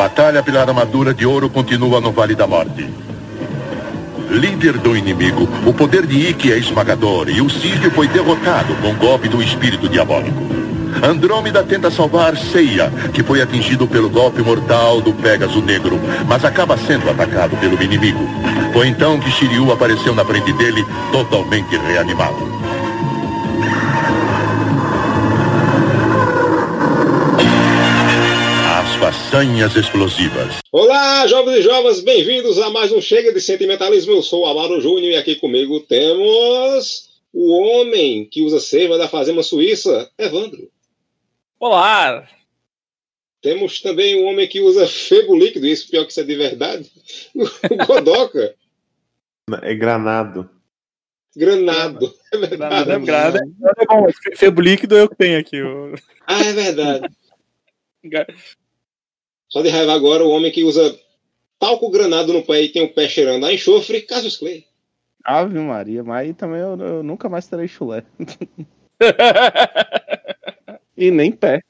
batalha pela armadura de ouro continua no Vale da Morte. Líder do inimigo, o poder de Ikki é esmagador e o Cid foi derrotado com o golpe do espírito diabólico. Andrômeda tenta salvar Seiya, que foi atingido pelo golpe mortal do Pégaso Negro, mas acaba sendo atacado pelo inimigo. Foi então que Shiryu apareceu na frente dele, totalmente reanimado. As façanhas explosivas. Olá, jovens e jovens, bem-vindos a mais um Chega de Sentimentalismo. Eu sou o Amaro Júnior e aqui comigo temos o homem que usa cerva da Fazenda Suíça, Evandro. Olá! Temos também o homem que usa febo líquido, isso pior que isso é de verdade, o Godoca. É granado. Granado. É verdade. Granado, granado é bom, febo líquido é eu que tenho aqui. Ah, é verdade. Só de raiva agora, o homem que usa talco granado no pé e tem o pé cheirando a enxofre, Cassius Clay. Ave Maria, mas aí também eu, eu nunca mais terei chulé. E nem pé.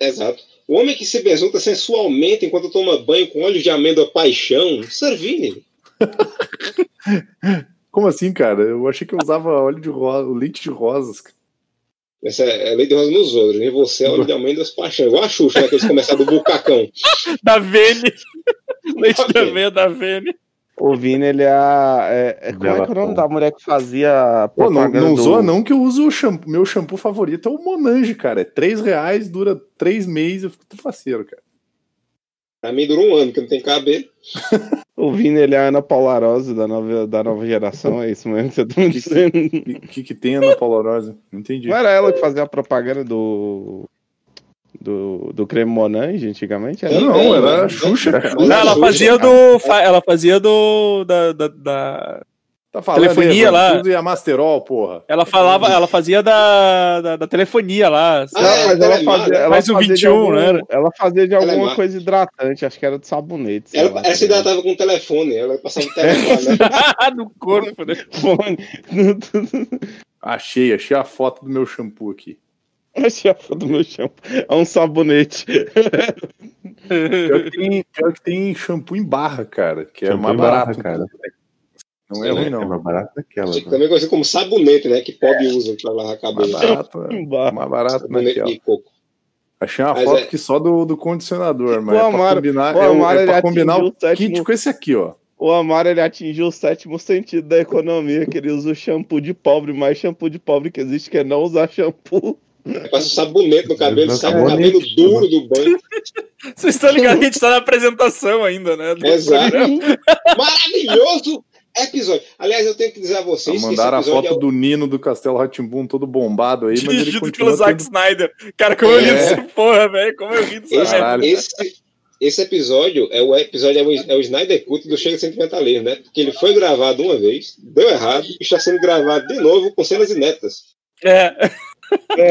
Exato. O homem que se besunta sensualmente enquanto toma banho com óleo de amêndoa paixão, Servini. Como assim, cara? Eu achei que eu usava óleo de rosa, o leite de rosas. cara. Essa é lei de rosa nos outros, e você é óleo de amêndoas paixão. Igual a Xuxa, né, que eles começaram do bucacão. da Vene. Leite da Vene, da Vene. O Vini, ele é. a- é, é como é que é o nome da mulher que fazia. Pô, não, propaganda não do- zoa não que eu uso o shampoo. Meu shampoo favorito é o Monange, cara. É 3 reais, dura 3 meses, eu fico tudo faceiro, cara. Pra mim durou um ano, que não tem cabelo. O Vini, ele é a Ana Paula da nova, da nova geração, é isso mesmo que você tá me dizendo. O que, que tem na Polorosa? Não entendi. Não era ela que fazia a propaganda do. Do, do creme Monange antigamente? Era? Não, Também, era a Xuxa, Não, ela fazia do. Ela fazia do. Da, da, da- Tá falando Telefonia aí, lá. Tudo e a Masterol, porra. Ela falava, ela fazia da, da, da telefonia lá. Ah, Não, é, mas ela telemar, fazia, ela mais o fazia de 21, algum- né? Ela fazia de alguma Telemar. coisa hidratante, acho que era de sabonete. Ela, lá, ela se tá hidratava com o telefone, ela passava o telefone, né? no corpo, né? Achei, achei a foto do meu shampoo aqui. Achei a foto do meu shampoo. É um sabonete. Pior que tem, pior que tem shampoo em barra, cara. Que é Shampoo mais em barra, barato, cara. Não é ruim, É não. mais barato daquela. né? Também conhecido como sabonete, né? Que pobre usa pra lavar Mais cabelo. barato, é. Barra. mais barato Sabonete naquela. de coco. Achei uma Mas foto é- aqui só do, do condicionador, mas O é pra combinar, o é, o- Amaro, é ele pra combinar atingiu o o sétimo- kit com esse aqui, ó. O Amaro ele atingiu o sétimo sentido da economia, que ele usa o shampoo de pobre, mais shampoo de pobre que existe, que é não usar shampoo. Passa sabonete no cabelo, sai o cabelo duro do banho. Vocês estão ligados que a gente tá na apresentação ainda, né? Exato. Maravilhoso episódio. Aliás, eu tenho que dizer a vocês esse Mandaram a foto é o- do Nino do Castelo Ratimbum todo bombado aí, mas ele continua pelo Zack tendo... Snyder. Cara, como eu ri É. dessa porra, velho. Como eu ri dessa esse, esse, esse episódio é o episódio é o, é o Snyder Cut do Chega Sentimentalismo, né? Porque ele foi gravado uma vez, deu errado, e está sendo gravado de novo com cenas inéditas. É.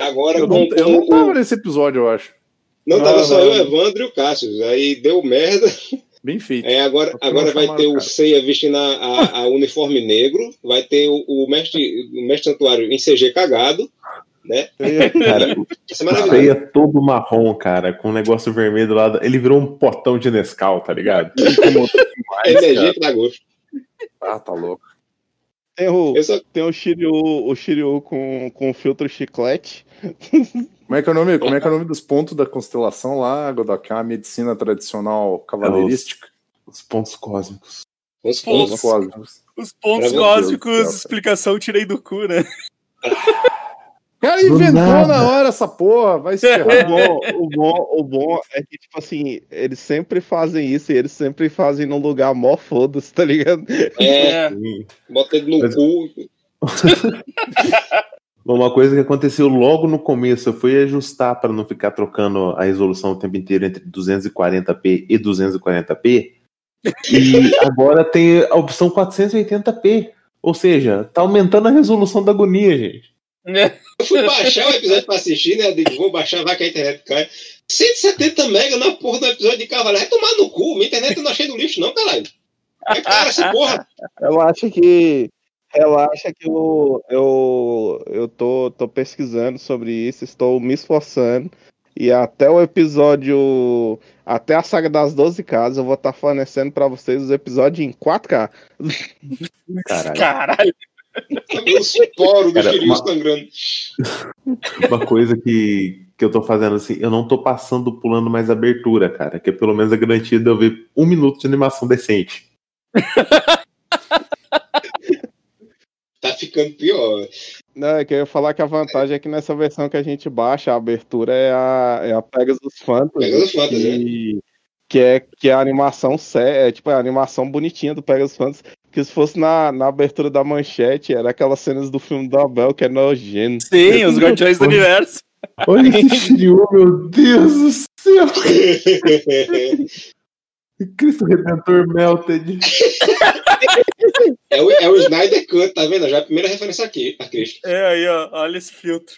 Agora Eu com, não, eu não com tava o- nesse episódio, eu acho. não Não, tava só não. eu, Evandro e o Cássio. Aí deu merda. Bem feito. É, agora, agora vai ter o cara. Seiya vestindo a, a- a uniforme negro, vai ter o, o mestre, o mestre santuário em CG cagado, né? Cara, Isso é todo marrom, cara, com um negócio vermelho do lado. Ele virou um potão de Nescau, tá ligado? Energia que dá gosto. Ah, tá louco. Tem o, só, tem o Shiryu, o Shiryu com, com filtro chiclete. Como é que é o nome? Como é que é o nome dos pontos da constelação lá, Godok? É uma medicina tradicional cavaleirística. Os pontos cósmicos. os Pontos. pontos. Cósmicos. Os pontos Meu cósmicos, explicação, tirei do cu, né? O cara inventou na hora essa porra, vai se O ferrar. bom, o, bom, o bom é que, tipo assim, eles sempre fazem isso e eles sempre fazem num lugar mó foda-se, tá ligado? É, bota ele no Mas- cu. Uma coisa que aconteceu logo no começo, eu fui ajustar para não ficar trocando a resolução o tempo inteiro entre 240p e 240p. E agora tem a opção 480p. Ou seja, tá aumentando a resolução da agonia, gente. Eu fui baixar o episódio pra assistir, né? Eu digo, vou baixar, vai que a internet cai. 170 mega na porra do episódio de Cavaleiro. Vai tomar no cu. Minha internet eu não achei do lixo, não, caralho. É cara essa porra. Relaxa que. Relaxa que eu, eu, eu tô, tô pesquisando sobre isso, estou me esforçando. E até o episódio. Até a saga das 12 casas, eu vou estar fornecendo pra vocês os episódios em 4K. Caralho. Caralho. Os poros do uma- sangrando? Uma coisa que, que eu tô fazendo assim, eu não tô passando pulando mais abertura, cara. Que é pelo menos a garantia de eu ver um minuto de animação decente. Ficando pior. Não, é que eu ia falar que a vantagem é que nessa versão que a gente baixa, a abertura é a, é a Pegasus Fantasy. Pegasus Fantasy, que, que é, que é a animação sé- é, tipo, a animação bonitinha do Pegasus Fantasy. Que se fosse na, na abertura da manchete, era aquelas cenas do filme do Abel que é nojento. Sim, os Guardiões do Universo. Olha esse Shiryu, meu Deus do céu! Cristo Redentor Melted. é, o, é o Snyder Cut, tá vendo? Já é a primeira referência aqui, a Cristo. É aí, ó. Olha esse filtro.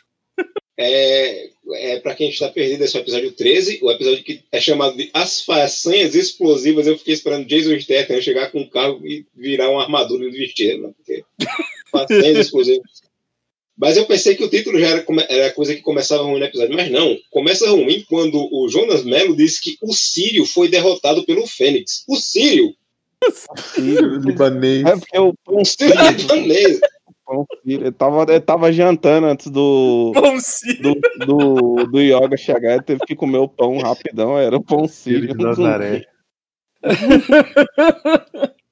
É, é, pra quem está perdido, esse é o episódio 13, o episódio que é chamado de As Façanhas Explosivas. Eu fiquei esperando Jason Statham chegar com um carro e virar uma armadura e vestir, né? Porque Façanhas Explosivas. Mas eu pensei que o título já era, era coisa que começava ruim no episódio, mas não. Começa ruim quando o Jonas Mello disse que o Sírio foi derrotado pelo Fênix. O Sírio? Libanês. É porque o pão Sírio é libanês. Pão ele tava, ele tava jantando antes do, sim. do, do, do Yoga chegar, ele teve que comer o pão rapidão, era o pão Filho sírio. de Nazaré.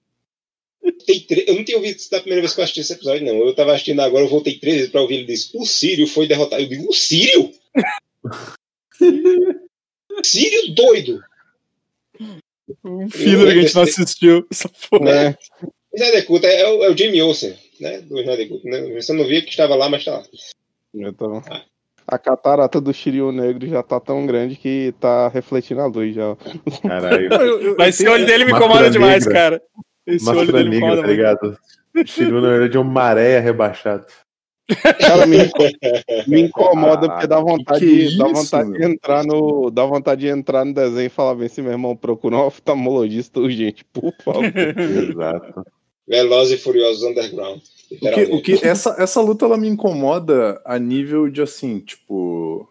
Tre- Eu não tinha ouvido isso da primeira vez que eu assisti esse episódio, não. Eu tava assistindo agora, eu voltei três vezes pra ouvir ele disse: O Sírio foi derrotado. Eu digo: O Sírio? Sírio doido. Um filho que a gente não assistiu. Essa porra. É, O Snyder Cut é, o- é o Jimmy Olsen, né? Do Snyder Cut. Né? Você não via que estava lá, mas tá lá. então, a catarata do Shiryu Negro já tá tão grande que tá refletindo a luz já. Caralho. Mas esse olho dele me incomoda demais, negra. cara. Esse negra, incomoda tá ligado? Shiryu, na verdade, é um maré rebaixado. Cara, me, me incomoda porque dá Caralho, vontade, que de, dá isso, vontade de entrar no. Dá vontade de entrar no desenho e falar bem assim, meu irmão, procura um oftalmologista urgente, por favor. Exato. Velozes e Furiosos Underground. O que, o que essa, essa luta ela me incomoda a nível de assim, tipo,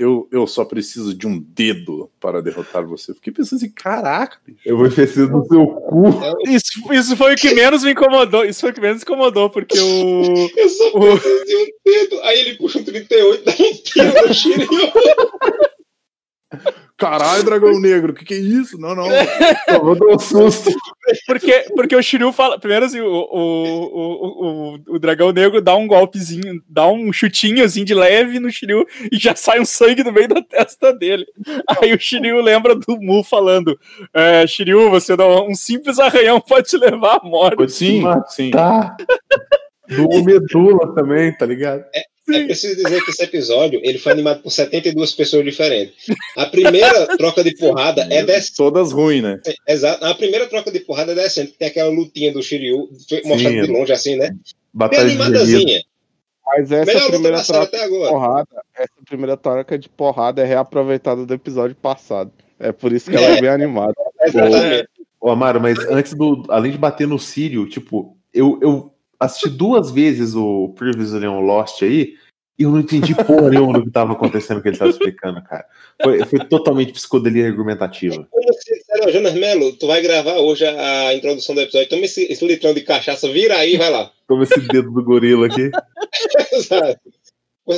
eu, eu só preciso de um dedo para derrotar você. Fiquei pensando assim, caraca, bicho. Eu vou esquecer do seu cu. Isso, isso foi o que menos me incomodou. Isso foi o que menos incomodou, porque o. Eu só preciso de um dedo. Aí ele puxa um 38 dá um tiro no Shiryu. Caralho, dragão negro, o que, que é isso? Não, não. Eu vou dar um susto. Porque, porque o Shiryu fala. Primeiro, assim, o, o, o, o, o dragão negro dá um golpezinho, dá um chutinho assim de leve no Shiryu e já sai um sangue do meio da testa dele. Aí o Shiryu lembra do Mu falando: é, Shiryu, você dá um simples arranhão pode te levar à morte. Sim, sim. Tá. Do medula também, tá ligado? É preciso dizer que esse episódio ele foi animado por 72 pessoas diferentes. A primeira troca de porrada é decente. Todas ruins, né? Exato. A primeira troca de porrada é decente. Tem aquela lutinha do Shiryu, foi mostrado Sim. de longe assim, né? Bem Batalha gemido. animadazinha. Mas essa Melhor primeira troca até de porrada, essa primeira troca de porrada é reaproveitada do episódio passado. É por isso que ela é bem animada. Exatamente. Ô, Amaro, mas antes do. Além de bater no Sírio, tipo, eu, eu assisti duas vezes o Previously on Lost aí e eu não entendi porra nenhuma do que tava acontecendo que ele tava explicando, cara. Foi, foi totalmente psicodelia argumentativa. Se disseram, Jonas Melo, tu vai gravar hoje a, a introdução do episódio. Toma esse, esse litrão de cachaça, vira aí vai lá. Toma esse dedo do gorila aqui. Exato.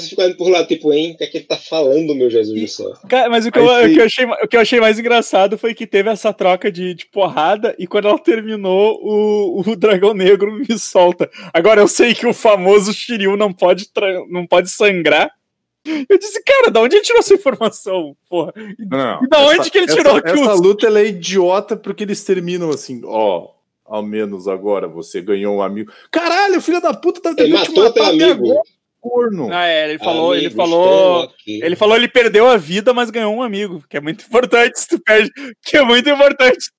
Você fica olhando por lá, tipo, hein? O que é que ele tá falando, meu Jesus do céu? Cara, mas o que, Aí eu, o, que eu achei, o que eu achei mais engraçado foi que teve essa troca de, de porrada e quando ela terminou, o, o dragão negro me solta. Agora eu sei que o famoso Shiryu não pode, não pode sangrar. Eu disse, cara, da onde ele tirou essa informação? Porra. Não, E da onde que ele tirou essa, que essa luta ela é idiota porque eles terminam assim, ó. Ao menos agora você ganhou um amigo. Caralho, filho da puta, tá tentando te matar até amigo. agora, corno. Ah, é, ele falou, ele Amigo, falou. estou aqui. Ele falou, ele perdeu a vida, mas ganhou um amigo, que é muito importante se tu perde, que é muito importante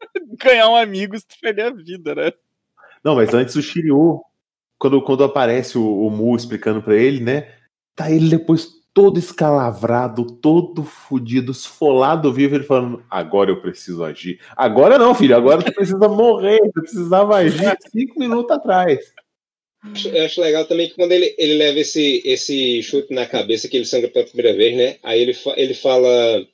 ganhar um amigo se tu perder a vida, né? Não, mas antes o Shiryu, quando, quando aparece o, o Mu explicando pra ele, né? Tá ele depois todo escalavrado, todo fudido, esfolado vivo, ele falando: agora eu preciso agir. Agora não, filho, agora tu precisa morrer, tu precisava agir cinco minutos atrás. Eu acho legal também que quando ele, ele leva esse, esse chute na cabeça, que ele sangra pela primeira vez, né? Aí ele, fa- ele fala.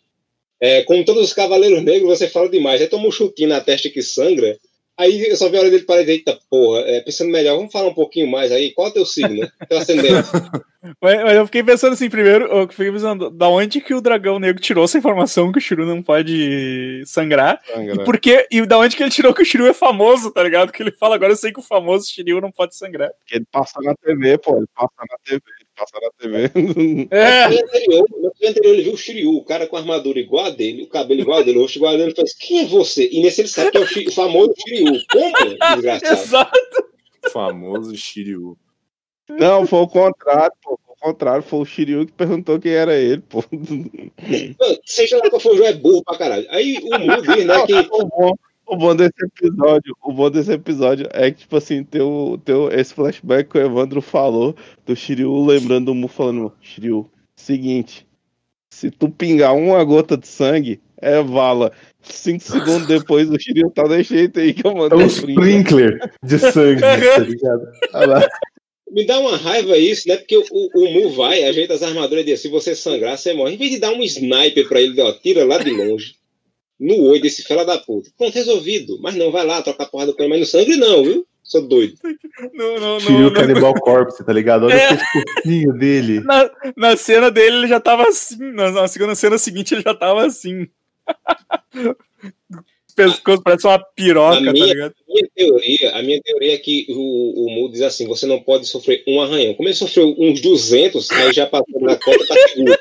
É, como todos os cavaleiros negros, você fala demais. Aí toma um chutinho na testa que sangra. Aí eu só vi a hora dele para eita porra, é, pensando melhor, vamos falar um pouquinho mais aí. Qual é o teu signo? Teu ascendente? Mas, mas eu fiquei pensando assim, primeiro, eu fiquei pensando, da onde que o dragão negro tirou essa informação que o Shiryu não pode sangrar? Sangra. E por quê? E da onde que ele tirou que o Shiryu é famoso, tá ligado? Que ele fala, agora eu sei que o famoso Shiryu não pode sangrar. Porque ele passa na TV, pô. Ele passa na TV. Ele passa na TV. É, No dia anterior, no anterior ele viu o Shiryu, o cara com a armadura igual a dele, o cabelo igual a dele, o rosto igual a dele, ele faz, quem é você? E nesse ele sabe que é o, Shi- o famoso Shiryu. Como, desgraçado? exato. Famoso Shiryu. Não, foi o contrário, pô. Foi o contrário. Foi o Shiryu que perguntou quem era ele, pô. Mano, seja lá qual for o jogo, é burro pra caralho. Aí o Mu diz, né, que O bom, desse episódio, o bom desse episódio é que, tipo assim, tem, o, tem o- esse flashback que o Evandro falou do Shiryu lembrando o Mu falando, Shiryu, seguinte, se tu pingar uma gota de sangue, é vala. Cinco segundos depois o Shiryu tá desse jeito aí que eu É mandei um o print. sprinkler de sangue, tá ligado? Olha lá. me dá uma raiva isso, né? Porque o, o Mu vai, ajeita as armaduras e diz, se você sangrar, você morre. Em vez de dar um sniper pra ele, ó, tira lá de longe. No olho desse fela da puta. Pronto, resolvido. Mas não, vai lá, trocar porrada com ele, mas no sangue não, viu? Sou doido. No, no, Shiryu no, no, Cannibal Corpse, tá ligado? Olha É. o pescocinho dele. na, na cena dele ele já tava assim, na, na segunda cena seguinte ele já tava assim. Pescoço parece uma piroca, A tá minha- ligado? A minha teoria, a minha teoria é que o, o Mu diz assim, você não pode sofrer um arranhão. Como ele sofreu uns 200, aí já passou na conta, tá seguro.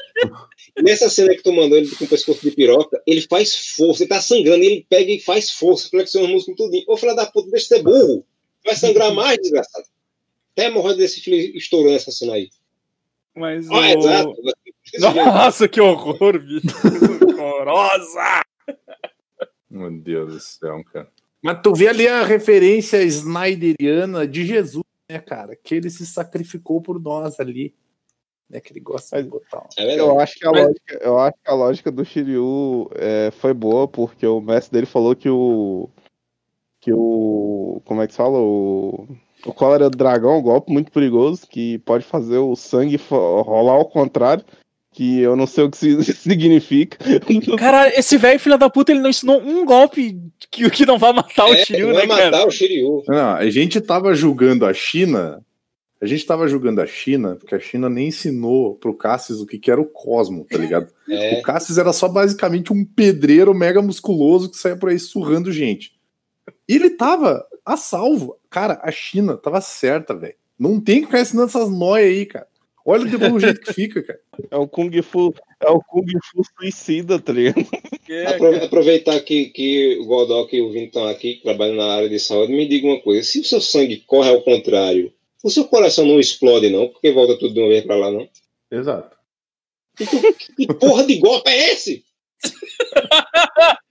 Nessa cena que tu mandou ele com o pescoço de piroca, ele faz força, ele tá sangrando, ele pega e faz força, flexiona os músculos tudinho. Ô, filho da puta, deixa de ser burro. Vai sangrar mais, desgraçado. Até a hemorroida desse filho estourou nessa cena aí. Mas Ah, o- exato. Nossa, que horror, bicho. Horrorosa. Meu Deus do céu, cara. Mas tu vê ali a referência snyderiana de Jesus, né, cara? Que ele se sacrificou por nós ali. Né, que ele gosta de botar. um- É. Eu acho que a lógica, eu acho que a lógica do Shiryu é, foi boa, porque o mestre dele falou que o. Que o. Como é que se fala? O. O cólera do dragão é um golpe muito perigoso que pode fazer o sangue rolar ao contrário. Que eu não sei o que isso significa. Cara, esse velho filho da puta, ele não ensinou um golpe que, que não vai matar o É, Shiryu, vai né, cara? matar o Shiryu. Não, a gente tava julgando a China. A gente tava julgando a China, porque a China nem ensinou pro Cassius o que, que era o Cosmo, tá ligado? É. O Cassius era só basicamente um pedreiro mega musculoso que saia por aí surrando gente. E ele tava a salvo. Cara, a China tava certa, velho. Não tem que ficar ensinando essas noias aí, cara. Olha o jeito que fica, cara. É o Kung Fu. É o Kung Fu suicida, tá ligado? É. Aproveitar que, que o Godok e o Vini estão aqui, que trabalham na área de saúde, me diga uma coisa: se o seu sangue corre ao contrário, o seu coração não explode, não? Porque volta tudo de uma vez pra lá, não? Exato. Que porra de golpe é esse?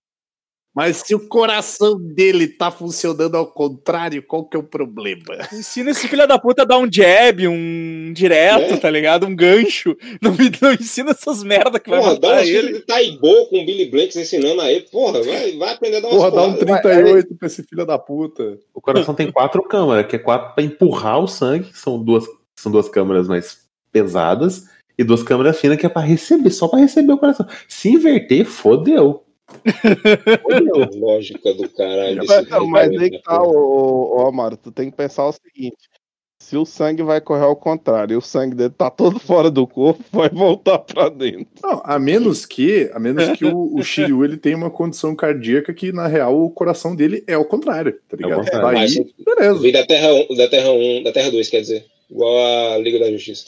Mas se o coração dele tá funcionando ao contrário, qual que é o problema? Ensina esse filho da puta a dar um jab, um direto, É. tá ligado? Um gancho. Não, me- não ensina essas merda que vai Porra, dá matar um ele. de Taibô com o Billy Blanks ensinando a ele. Porra, vai, vai aprender a dar Porra, dá um porradas. 38 pra esse filho da puta. O coração tem quatro câmaras, que é quatro pra empurrar o sangue, que são duas, são duas câmaras mais pesadas, e duas câmaras finas que é pra receber, só pra receber o coração. Se inverter, fodeu. Porra, Lógica do caralho. Mas, não, mas filho aí que tá, ô, ô, ô, Amaro, tu tem que pensar o seguinte. Se o sangue vai correr ao contrário e o sangue dele tá todo fora do corpo, vai voltar pra dentro. Não, a menos que, a menos que o, o Shiryu ele tenha uma condição cardíaca que, na real, o coração dele é o contrário, tá ligado? contrário. Daí, Mas, beleza. Vem da Terra 1, da Terra 1, da Terra 2, quer dizer. Igual a Liga da Justiça.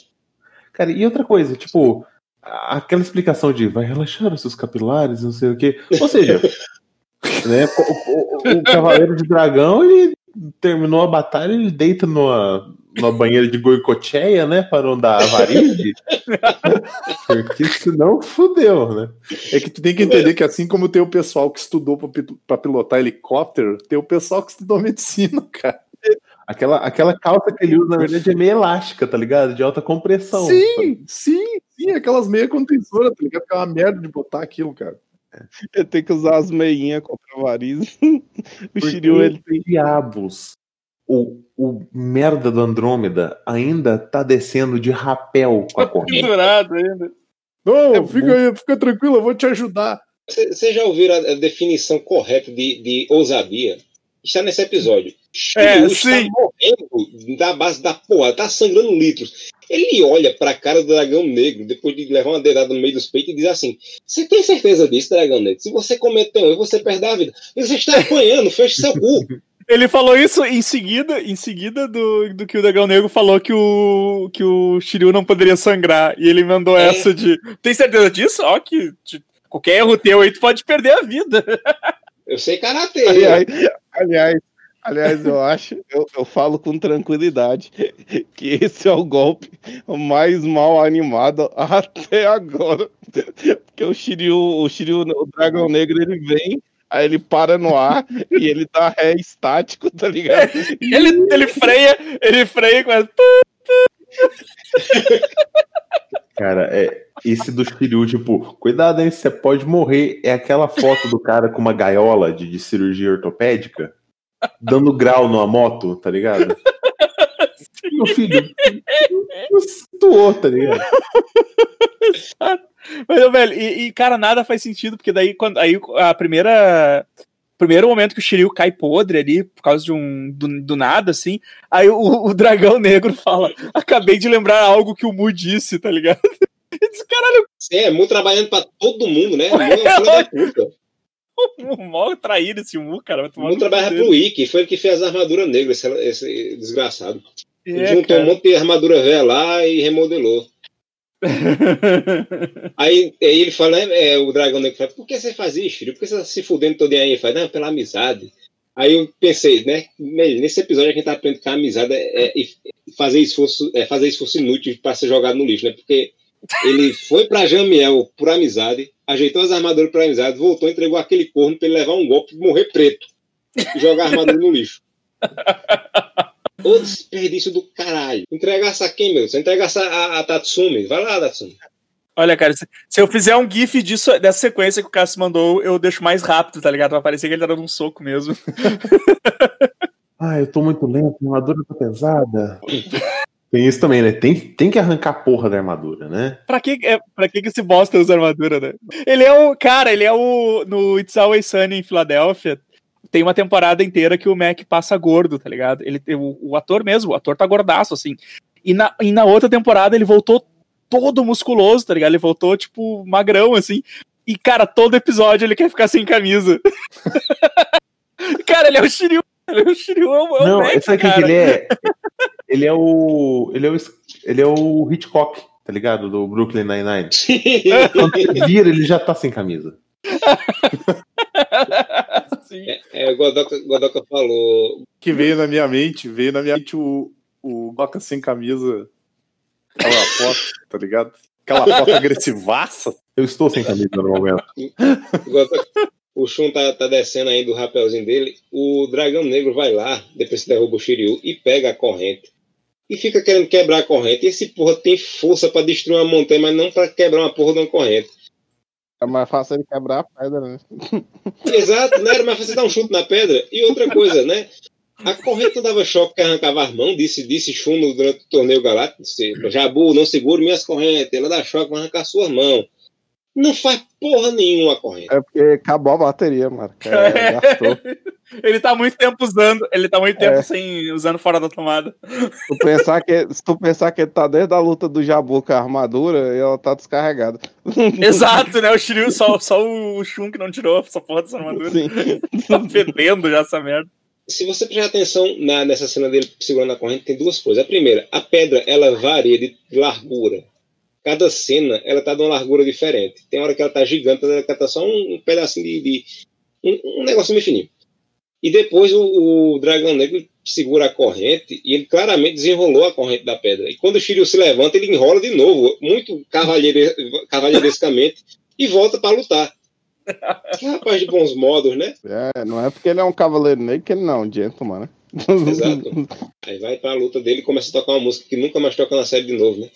Cara, e outra coisa, tipo, a- aquela explicação de vai relaxar os seus capilares, não sei o quê. Ou seja, né, o, o- o Cavaleiro de Dragão, ele terminou a batalha, ele deita numa, numa banheira de goicocheia, né, para não dar avaríade. Porque senão fudeu, né? É que tu tem que entender que assim como tem o pessoal que estudou pra pilotar helicóptero, tem o pessoal que estudou medicina, cara. Aquela, aquela calça que ele usa, na verdade, é meio elástica, tá ligado? De alta compressão. Sim, sim, sim, aquelas meias com tesoura, tá ligado? Que é uma merda de botar aquilo, cara. Ele tem que usar as meinhas contra. O Por Shiryu, que ele tem diabos o, o merda do Andrômeda ainda tá descendo de rapel com a corrente. Pendurado ainda. Não, É fica aí, fica tranquilo, eu vou te ajudar. Vocês já ouviram a, a definição correta de, de ousadia? Está nesse episódio. É, Shiryu está morrendo da base da porra, tá sangrando litros. Ele olha pra cara do dragão negro, depois de levar uma dedada no meio dos peitos, e diz assim: Você tem certeza disso, dragão negro? Se você cometer um erro, você perde a vida. E você está apanhando, feche seu cu. Ele falou isso em seguida, em seguida do, do que o Dragão Negro falou que o, que o Shiryu não poderia sangrar. E ele mandou É. essa de. Tem certeza disso? Ó, que de- qualquer erro teu aí, tu pode perder a vida. Eu sei karatê. Aliás, aliás, aliás, eu acho, eu, eu falo com tranquilidade que esse é o golpe mais mal animado até agora. Porque o Shiryu, o Shiryu, o Dragão Negro, ele vem, aí ele para no ar e ele dá ré estático, tá ligado? Ele, ele freia, ele freia com essa. Cara, é, esse do Shiryu, tipo, cuidado, hein? Você pode morrer. É aquela foto do cara com uma gaiola de, de cirurgia ortopédica, dando grau numa moto, tá ligado? Meu filho, situou, tá ligado? Mas, velho, e, e, cara, nada faz sentido, porque daí, quando, aí a primeira. Primeiro momento que o Shiryu cai podre ali, por causa de um. do, do nada, assim. Aí o, o dragão negro fala: Acabei de lembrar algo que o Mu disse, tá ligado? E disse, caralho, é Mu trabalhando pra todo mundo, né? Mu é um puta. o mó traído esse Mu, cara. Mu trabalha pro Ikki, foi ele que fez as armaduras negras, esse, esse desgraçado. dele. Ele É, juntou um cara. monte de armadura velha lá e remodelou. Aí, aí ele fala, né, é, o dragão negro fala, por que você faz isso, filho? Por que você tá se fudendo todo dia aí? Ele fala, não, pela amizade. Aí eu pensei, né, nesse episódio a gente tá aprendendo que a amizade é, é- é fazer esforço, é fazer esforço inútil para ser jogado no lixo, né? Porque ele foi pra Jamiel por amizade, ajeitou as armaduras por amizade, voltou, entregou aquele corno pra ele levar um golpe e morrer preto e jogar a armadura no lixo. Ô desperdício do caralho. Entregasse a quem, meu? Você entregasse a, a, a Tatsumi. Vai lá, Tatsumi. Olha, cara, se, se eu fizer um GIF disso, dessa sequência que o Cássio mandou, eu deixo mais rápido, tá ligado? Vai parecer que ele tá dando um soco mesmo. Ah, eu tô muito lento, a armadura tá pesada. Tem isso também, né? Tem, tem que arrancar a porra da armadura, né? Pra que, é, pra que, que esse bosta usa armadura, né? Ele é o. Cara, ele é o. No It's Always Sunny em Filadélfia. Tem uma temporada inteira que o Mac passa gordo, tá ligado? Ele, o, o ator mesmo, o ator tá gordaço, assim. E na, e na outra temporada ele voltou todo musculoso, tá ligado? Ele voltou, tipo, magrão, assim. E, cara, todo episódio ele quer ficar sem camisa. cara, ele é o Shiryu. Ele é o Shiryu, é o, Não, Mac, sabe cara. que ele é? Ele é o. Ele é o, ele é o Hitchcock, tá ligado? Do Brooklyn Nine-Nine. Quando ele vira, ele já tá sem camisa. Sim. É, o Godoka, Godoka falou. Que veio na minha mente, veio na minha mente o, o Goka sem camisa. Aquela foto, tá ligado? Aquela foto agressivaça. Eu estou sem camisa no momento. o Godoka- Shun tá, tá descendo aí do rapelzinho dele. O dragão negro vai lá, depois que derruba o Shiryu, e pega a corrente. E fica querendo quebrar a corrente. E esse porra tem força pra destruir uma montanha, mas não pra quebrar uma porra de uma corrente. É mais fácil ele quebrar a pedra, né? Exato, né? Era mais fácil dar um chute na pedra. E outra coisa, né? A corrente não dava choque que arrancava as mãos, disse, disse Shun no- durante o torneio galáctico. Jabu, não segure minhas correntes, ela dá choque, vai arrancar suas mãos. Não faz porra nenhuma a corrente. É porque acabou a bateria, mano. É, gastou. Ele tá muito tempo usando, ele tá muito tempo É. sem usando fora da tomada. Tu pensar que, se tu pensar que ele tá desde a luta do Jabu com a armadura, ela tá descarregada. Exato, né? O Shiryu, só, só o Shun que não tirou essa porra dessa armadura. Sim. Tá fedendo já essa merda. Se você prestar atenção na- nessa cena dele segurando a corrente, tem duas coisas. A primeira, a pedra, ela varia de largura. Cada cena, ela tá de uma largura diferente. Tem hora que ela tá gigante, tem hora que ela tá só um, um pedacinho de... de- um, um negocinho meio fininho. E depois o, o dragão negro segura a corrente e ele claramente desenrolou a corrente da pedra. E quando o Shiryu se levanta, ele enrola de novo, muito cavalheire, cavalheirescamente, e volta para lutar. Que rapaz de bons modos, né? É, não é porque ele é um cavaleiro negro que ele não é um gentleman, né? Exato. Aí vai pra luta dele e começa a tocar uma música que nunca mais toca na série de novo, né?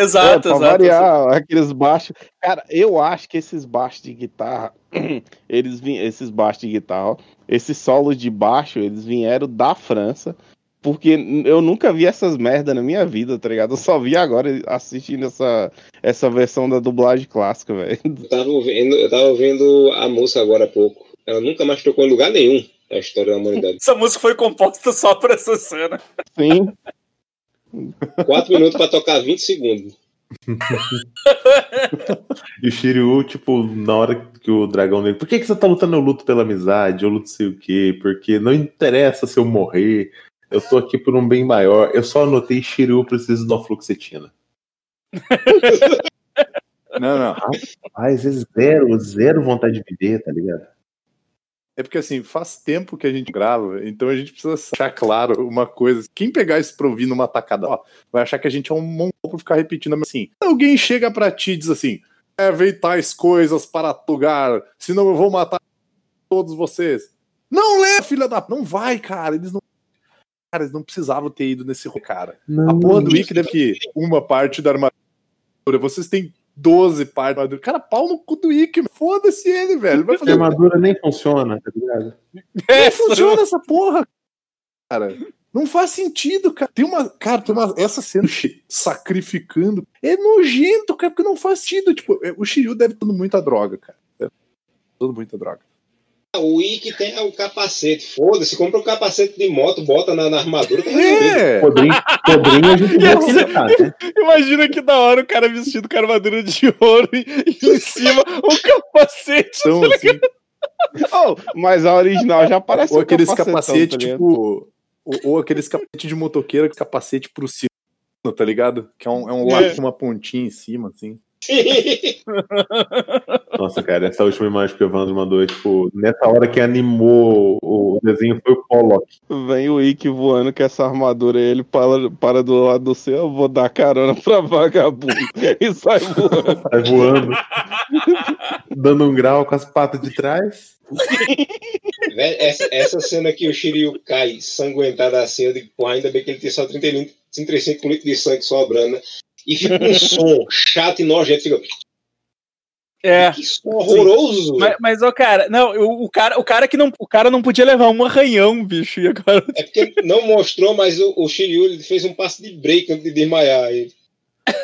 Exato, é, pra exato. variar, aqueles baixos. Cara, eu acho que esses baixos de guitarra, eles vim, esses baixos de guitarra, esses solos de baixo, eles vieram da França Porque eu nunca vi essas merda na minha vida, tá ligado? Eu só vi agora assistindo essa, essa versão da dublagem clássica, velho. Eu tava ouvindo, eu tava ouvindo a música agora há pouco. Ela nunca mais tocou em lugar nenhum na história da humanidade. Essa música foi composta só pra essa cena. Sim. Quatro minutos pra tocar 20 segundos. E o Shiryu, tipo, na hora que o dragão dele. Por que, que você tá lutando? Eu luto pela amizade, eu luto sei o quê, porque não interessa se eu morrer. Eu tô aqui por um bem maior. Eu só anotei Shiryu precisa de uma fluoxetina. Não, não. Mas é zero, zero vontade de viver, tá ligado? É porque assim, faz tempo que a gente grava, então a gente precisa achar claro uma coisa. Quem pegar isso pra ouvir numa tacada, ó, vai achar que a gente é um mongol por ficar repetindo mas assim. Alguém chega pra ti e diz assim: é, vem tais coisas para lugar, senão eu vou matar todos vocês. Não lê, filha da. Não vai, cara. Eles não. Cara, eles não precisavam ter ido nesse cara. A porra do Wiki deve que uma parte da armadura. Vocês têm 12 partes armadura. Cara, pau no cu do Wiki. Foda-se ele, velho. Vai A fazer armadura nem funciona, tá ligado? não funciona essa porra, cara. Não faz sentido, cara. Tem uma. Cara, tem uma. Essa cena sacrificando. É nojento, cara, porque não faz sentido. Tipo, é, o Shiryu deve ter muita droga, cara. Deve ter muita droga. O Ikki tem o capacete. Foda-se, compra um capacete de moto, bota na, na armadura. Tá. É! Podrinho, podrinho a gente né? Imagina que da hora o cara vestido com armadura de ouro e, e em cima o capacete. Então, assim, Oh, mas a original já parece ou um aqueles capacete, tá ligado? tipo. Ou, ou aqueles capacete de motoqueiro, com capacete pro cima, tá ligado? Que é um, é um laço com uma pontinha em cima, assim. Nossa, cara, essa última imagem que o Evandro mandou tipo, nessa hora que animou o desenho foi o Pollock. Vem o Ikki voando com essa armadura e ele para, para do lado do céu, eu vou dar carona pra vagabundo. e sai voando. Sai voando, dando um grau com as patas de trás. Essa, essa cena que o Shiryu cai sanguentado assim, eu digo, pô, ainda bem que ele tem só 30 lit- 35 litros de sangue sobrando, né? E fica um som chato e nojento. Fica, É. que som horroroso! Mas, mas, ô, cara, não, o, o cara, o cara que não, o cara não podia levar um arranhão, bicho, e agora É porque não mostrou, mas o, o Shiryu ele fez um passo de break antes de desmaiar. Ele,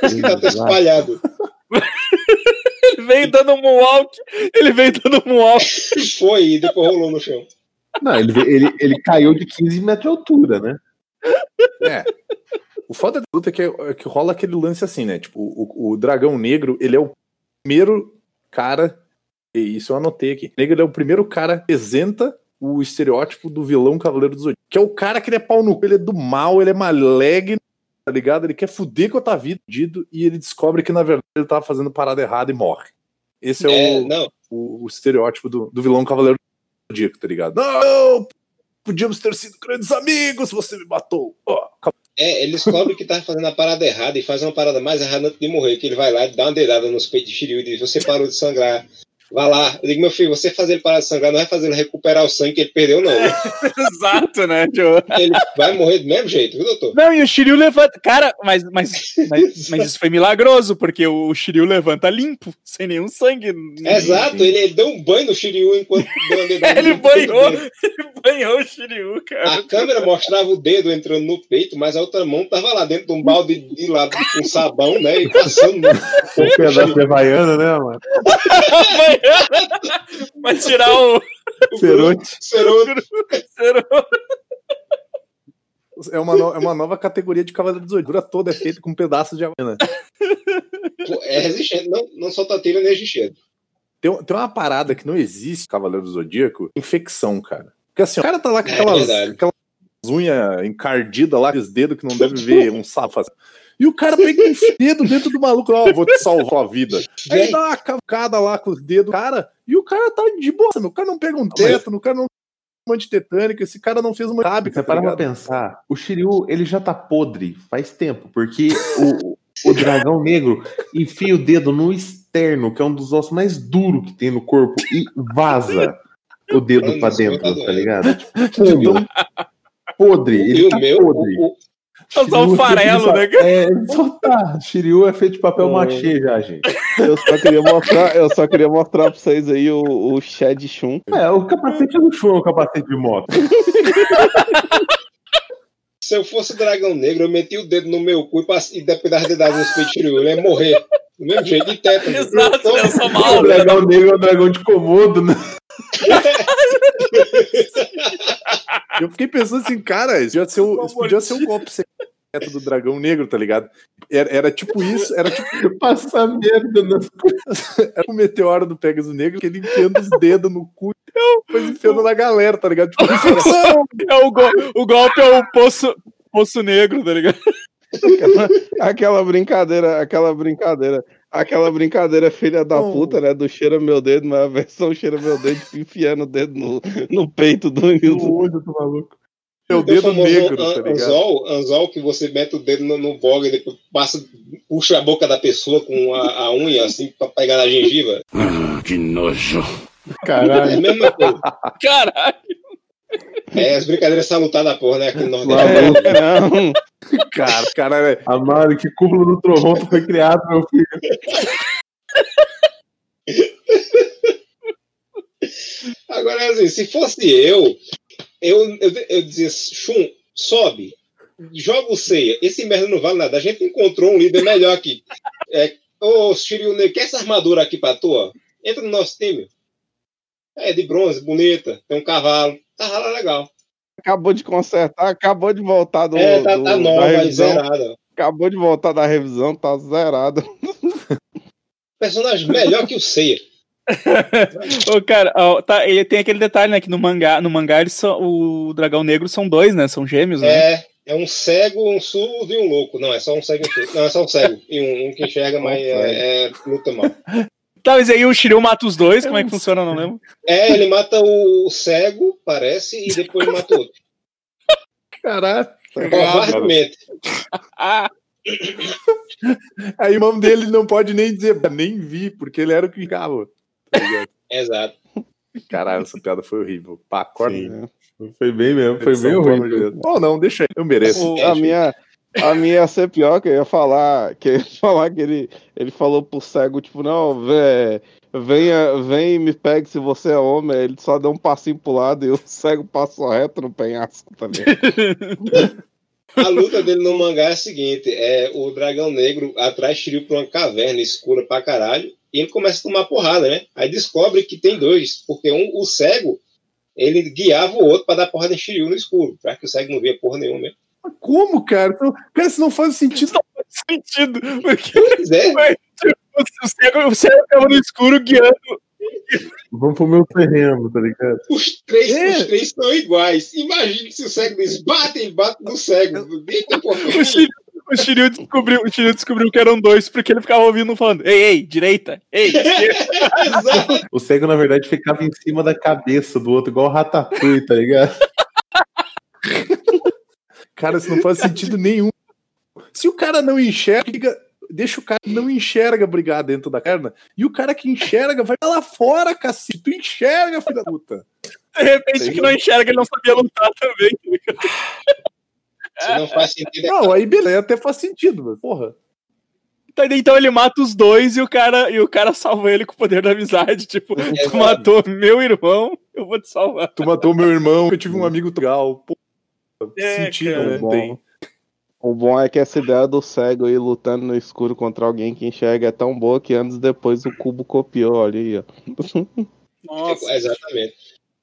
ele tá até espalhado. ele veio dando um moonwalk, ele veio dando um moonwalk. Foi e depois rolou no chão. Não, ele, ele, ele caiu de 15 metros de altura, né? É. O foda da luta é que, é que rola aquele lance assim, né? Tipo, o, o dragão negro, ele é o primeiro cara. E isso eu anotei aqui. O negro ele é o primeiro cara que apresenta o estereótipo do vilão Cavaleiro do Zodíaco. Que é o cara que ele é pau no cu, ele é do mal, ele é maligno, tá ligado? Ele quer fuder com a tua vida e ele descobre que na verdade ele tava fazendo parada errada e morre. Esse é, É, o, o, o estereótipo do, do vilão Cavaleiro do Zodíaco, tá ligado? Não! Podíamos ter sido grandes amigos, você me matou. Ó, é, ele descobre que tá fazendo a parada errada e faz uma parada mais errada antes de morrer, que ele vai lá e dá uma dedada nos peitos de Shiryu e diz, você parou de sangrar. Vai lá. Eu digo, meu filho, você fazer ele parar de sangrar não vai fazer ele recuperar o sangue que ele perdeu, não. Exato, né, Joe? Ele vai morrer do mesmo jeito, viu, doutor? Não, e o Shiryu levanta. Cara, mas, mas, mas, mas isso foi milagroso, porque o Shiryu levanta limpo, sem nenhum sangue. Exato, ele, ele deu um banho no Shiryu enquanto dedada Ele banhou, ele banhou o Shiryu, cara. A câmera mostrava o dedo entrando no peito, mas a outra mão tava lá dentro de um balde de lado com sabão, né? E passando no Um pedaço de Havaiana, né, mano? Vai tirar o. Cerote. ceroto. É uma, no- é uma nova categoria de Cavaleiro do Zodíaco. Toda é feita com pedaços de. Pô, É resistente, não, não solta tiro nem resistente. Tem, tem uma parada que não existe no Cavaleiro do Zodíaco, infecção, cara. Porque assim, o cara tá lá com É aquelas, verdade. aquelas unhas encardidas lá, aqueles dedos que não deve ver um sapo. E o cara pega um dedo dentro do maluco, ó, vou te salvar a vida. Aí dá uma cavocada lá com os dedos do cara, e o cara tá de boa, meu. O cara não pega um teto, o cara não um antitetânico, esse cara não fez uma cabe, Você tá para pra pensar, o Shiryu, ele já tá podre faz tempo, porque o, o dragão negro enfia o dedo no externo, que é um dos ossos mais duros que tem no corpo, e vaza o dedo pra isso dentro, tá ligado? Tipo, podre, e ele o tá meu, podre. o, o- É um é feito de farelo, né? É, só tá. Shiryu é feito de papel É. machê já, gente. Eu só queria mostrar, eu só queria mostrar pra vocês aí o, o Shed Shun. É, o capacete do show é o capacete de moto. Se eu fosse o dragão negro, eu metia o dedo no meu cu e, e das dedadas no peito Shiryu, ele ia morrer. Do mesmo jeito, de teto. Exato, né? eu sou O mal, né? dragão negro é o dragão de Komodo, né? Eu fiquei pensando assim, cara, isso podia ser o, podia ser o golpe secreto do dragão negro, tá ligado? Era, era tipo isso, era tipo Passar merda nas era o meteoro do Pegasus Negro, que ele enfiando os dedos no cu e depois enfiando na galera, tá ligado? Tipo, É o, go- o golpe é o poço, poço negro, tá ligado? Aquela, aquela brincadeira, aquela brincadeira, aquela brincadeira filha da puta, né? Do cheira meu dedo, mas a versão cheira meu dedo, enfiando o dedo no, no peito do no Nilson. olho do maluco. É O dedo negro, tá an- ligado? anzol, anzol que você mete o dedo no, no boga e depois passa, puxa a boca da pessoa com a, a unha assim pra pegar na gengiva. Que nojo. É Caralho. a mesma coisa. Caralho. É as brincadeiras salutadas da porra, né? Aqui no Nordeste. Não, Cara, cara, é- Amado, que cúmulo do trovão foi criado, meu filho. Agora, assim, se fosse eu, eu, eu, eu dizia, Chum, sobe, joga o ceia. Esse merda não vale nada. A gente encontrou um líder melhor aqui. É, Ô, Shiryu, Negro, quer essa armadura aqui pra tua? Entra no nosso time. É de bronze, bonita, tem um cavalo. Cavalo é legal. acabou de consertar, acabou de voltar do, é, tá, do- tá nova revisão, zerada. acabou de voltar da revisão, tá zerado. Personagem melhor que o Ceia. Ô, cara, ó, tá, ele tem aquele detalhe, né? Que no mangá, no mangá eles são, o dragão negro são dois, né? São gêmeos, né? É, é um cego, um surdo e um louco. Não, é só um cego e um surdo. Não, é só um cego. E um, um que enxerga, mas é, é, luta mal. Tá, mas aí o Shiryu mata os dois, como é que funciona? Eu não lembro. É, ele mata o cego, parece, e depois mata o outro. caralho. Covardemente. Aí o nome dele não pode nem dizer, nem vi, porque ele era o que ficava. Tá? Exato. Caralho, essa piada foi horrível. Pá, corta. Sim. Foi bem mesmo, foi bem horrível. Deus. Oh, não, deixa aí. Eu mereço. O- a minha a minha ia ser pior que eu ia falar que ia falar que ele, ele falou pro cego tipo não vé, venha vem e me pegue se você é homem ele só deu um passinho pro lado e o cego passou reto no penhasco também A luta dele no mangá é a seguinte: é o dragão negro atrás Shiryu pra uma caverna escura pra caralho, e ele começa a tomar porrada, né? Aí descobre que tem dois, porque um, o cego, ele guiava o outro pra dar porrada em Shiryu no escuro, já que o cego não via porra nenhuma mesmo. Como, cara? Então, cara, isso não faz sentido. sentido. Porque Pois é, o cego, o cego tava no escuro guiando. Vamos pro meu terreno, tá ligado? os três, É. os três são iguais. Imagine se o cego diz, bate, ele bate no cego. Porra. O Shiryu, o Shiryu descobriu, o Shiryu descobriu que eram dois, porque ele ficava ouvindo falando: Ei, ei, direita, ei, esquerda. O cego, na verdade, ficava em cima da cabeça do outro, igual o Ratatouille, tá ligado? Cara, isso não faz sentido nenhum. Se o cara não enxerga, deixa o cara que não enxerga brigar dentro da caverna. E o cara que enxerga vai lá fora, cacete. Tu enxerga, filha da puta. De repente, que não enxerga, ele não sabia lutar também. Se não faz sentido, é Não, aí beleza, até faz sentido, mas porra. Então ele mata os dois e o cara, e o cara salva ele com o poder da amizade. Tipo, tu Exato. matou meu irmão, eu vou te salvar. Tu matou meu irmão, eu tive um amigo legal. Porra, É, sentido Bom. o bom é que essa ideia do cego aí lutando no escuro contra alguém que enxerga é tão boa que anos depois o cubo copiou ali ó Nossa. Exatamente.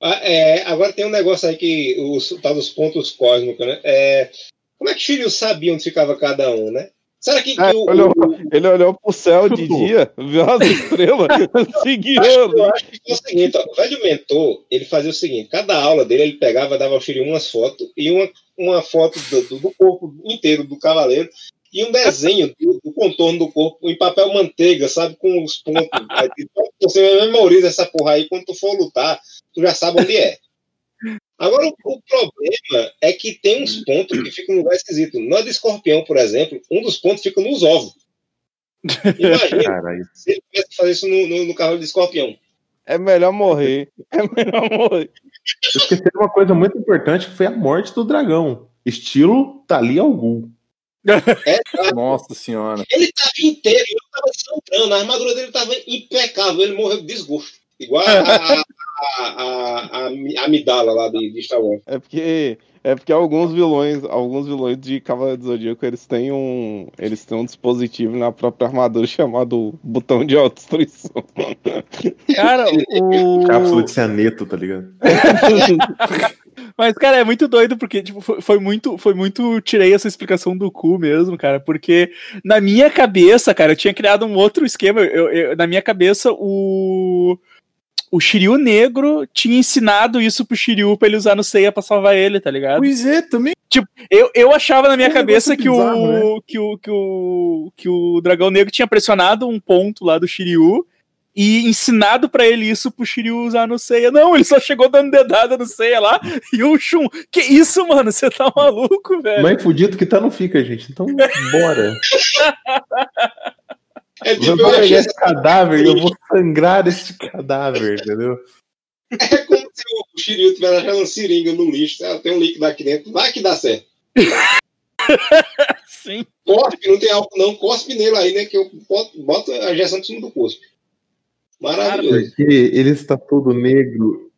Ah, é, agora tem um negócio aí que os tal dos pontos cósmicos, né? É, como é que Shiryu sabia onde ficava cada um, né? Será que, que É, o, olhou- o- ele olhou pro céu de dia viu as estrelas seguiu eu acho que é o seguinte, ó, o velho mentor, ele fazia o seguinte, cada aula dele, ele pegava, dava ao Shiryu umas fotos, e uma, uma foto do, do- do corpo inteiro do cavaleiro, e um desenho do, do contorno do corpo em papel manteiga, sabe, com os pontos. Aí, então, você memoriza essa porra aí, quando tu for lutar, tu já sabe onde é. Agora, o, o problema é que tem uns pontos que ficam num lugar esquisito. Na de escorpião, por exemplo, um dos pontos fica nos ovos. Imagina Caralho. se ele tivesse que fazer isso no, no, no cavalo de escorpião. é melhor morrer é melhor morrer Esqueceram uma coisa muito importante que foi a morte do dragão. Estilo Tali Algum. É, tá? Nossa senhora. Ele estava inteiro, ele estava sangrando, a armadura dele estava impecável, ele morreu de desgosto. Igual a, a, a, a, a amidala lá de, de Star Wars. É porque É porque alguns vilões, alguns vilões de Cavaleiro do Zodíaco, eles têm um, eles têm um dispositivo na própria armadura chamado botão de autodestruição. Cara, o. Cápsula de cianeto, tá ligado? Mas, cara, é muito doido, porque, tipo, foi, foi muito, foi muito. Tirei essa explicação do cu mesmo, cara. Porque na minha cabeça, cara, eu tinha criado um outro esquema. Eu, eu- na minha cabeça, o. O Shiryu negro tinha ensinado isso pro Shiryu pra ele usar no Seiya pra salvar ele, tá ligado? Pois é, também. Eu, eu achava na minha É um cabeça que, bizarro, o, que, o, que, o, que o Dragão Negro tinha pressionado um ponto lá do Shiryu e ensinado pra ele isso pro Shiryu usar no Seiya. Não, ele só chegou dando dedada no Seiya lá e o Shun. Que isso, mano? Você tá maluco, velho? Mas fudido que tá, não fica, gente. Então, bora. É Eu tipo, vou eu pegar esse cadáver e eu vou sangrar esse cadáver, entendeu? É como se o Shiryu estivesse achando uma seringa no lixo. Ah, tem um líquido aqui dentro. Vai que dá certo. Sim. Cospe, não tem álcool não. Cospe nele aí, né? Que eu boto, a injeção em cima do cuspe. Maravilhoso. Porque ele está todo negro.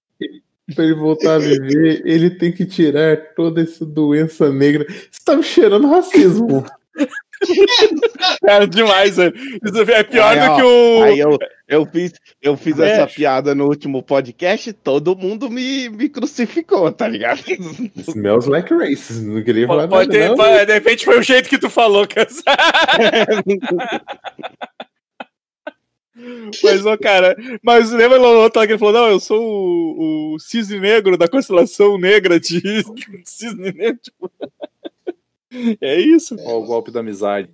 Pra ele voltar a viver, ele tem que tirar toda essa doença negra. Você tá me cheirando racismo. Cara, demais, velho. Isso é pior Aí, do ó, que o. Aí eu, eu fiz, eu fiz É. essa piada no último podcast, todo mundo me, me crucificou, tá ligado? Smells like racist. Não queria falar Pode nada, ter, não. pode- de repente foi o jeito que tu falou, cara. Mas, ô, cara, mas lembra lá que ele falou: não, eu sou o, o cisne negro da constelação negra de cisne negro. tipo. É isso. Ó, o golpe da amizade.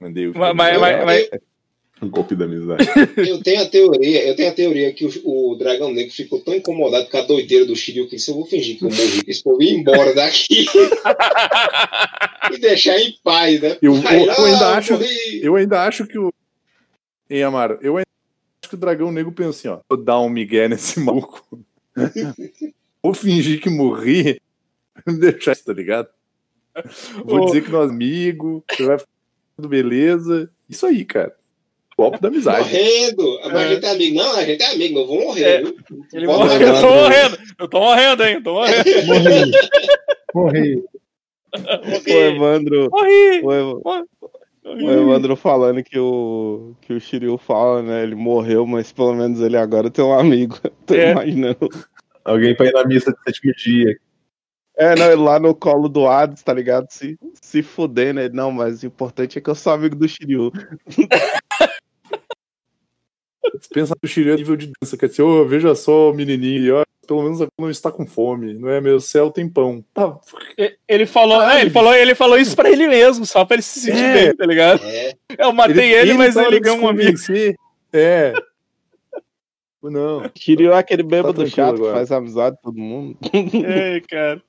Mandei o Mas- mas- Eu- mas- mas- eu- Um golpe da amizade. Eu tenho a teoria, eu tenho a teoria que o, o Dragão Negro ficou tão incomodado com a doideira do Shiryu que se eu vou fingir que eu morri, que esse povo ir embora daqui e deixar em paz, né? Eu- Aí, eu ah, ainda acho- morri. Eu ainda acho que o. Hein, Amaro? Eu ainda acho que o dragão negro pensa assim, ó. Vou dar um migué nesse maluco. Vou fingir que morri. Deixar isso, tá ligado? Vou Ô. dizer que nós amigos, você vai tudo beleza. Isso aí, cara. Golpe da amizade. Morrendo. Mas a É. gente é amigo. Não, a gente é amigo, eu vou morrer, É. viu? Ele Vou morrer. Eu tô morrendo. Eu tô morrendo, hein? Eu tô morrendo. Morri. Morri. O Evandro, Morri. o, Ev- o Evandro falando que o, que o Shiryu fala, né? Ele morreu, mas pelo menos ele agora tem um amigo. Tô É. imaginando. Alguém pra ir na missa de sétimo dia. É, não, ele lá no colo do Hades, tá ligado? Se, se fuder, né? Não, mas o importante é que eu sou amigo do Shiryu. Você pensa no Shiryu a nível de dança, quer dizer, ô, veja só o menininho, ó, pelo menos não está com fome, não é? Meu céu tem pão. Tá, Ele falou, é, ele falou, ele falou isso pra ele mesmo, só pra ele se sentir É. bem, tá ligado? É. Eu matei ele, mas tava ele ganhou um amigo. É. Não. Shiryu é aquele bêbado tranquilo chato agora. que faz amizade com todo mundo. É, cara.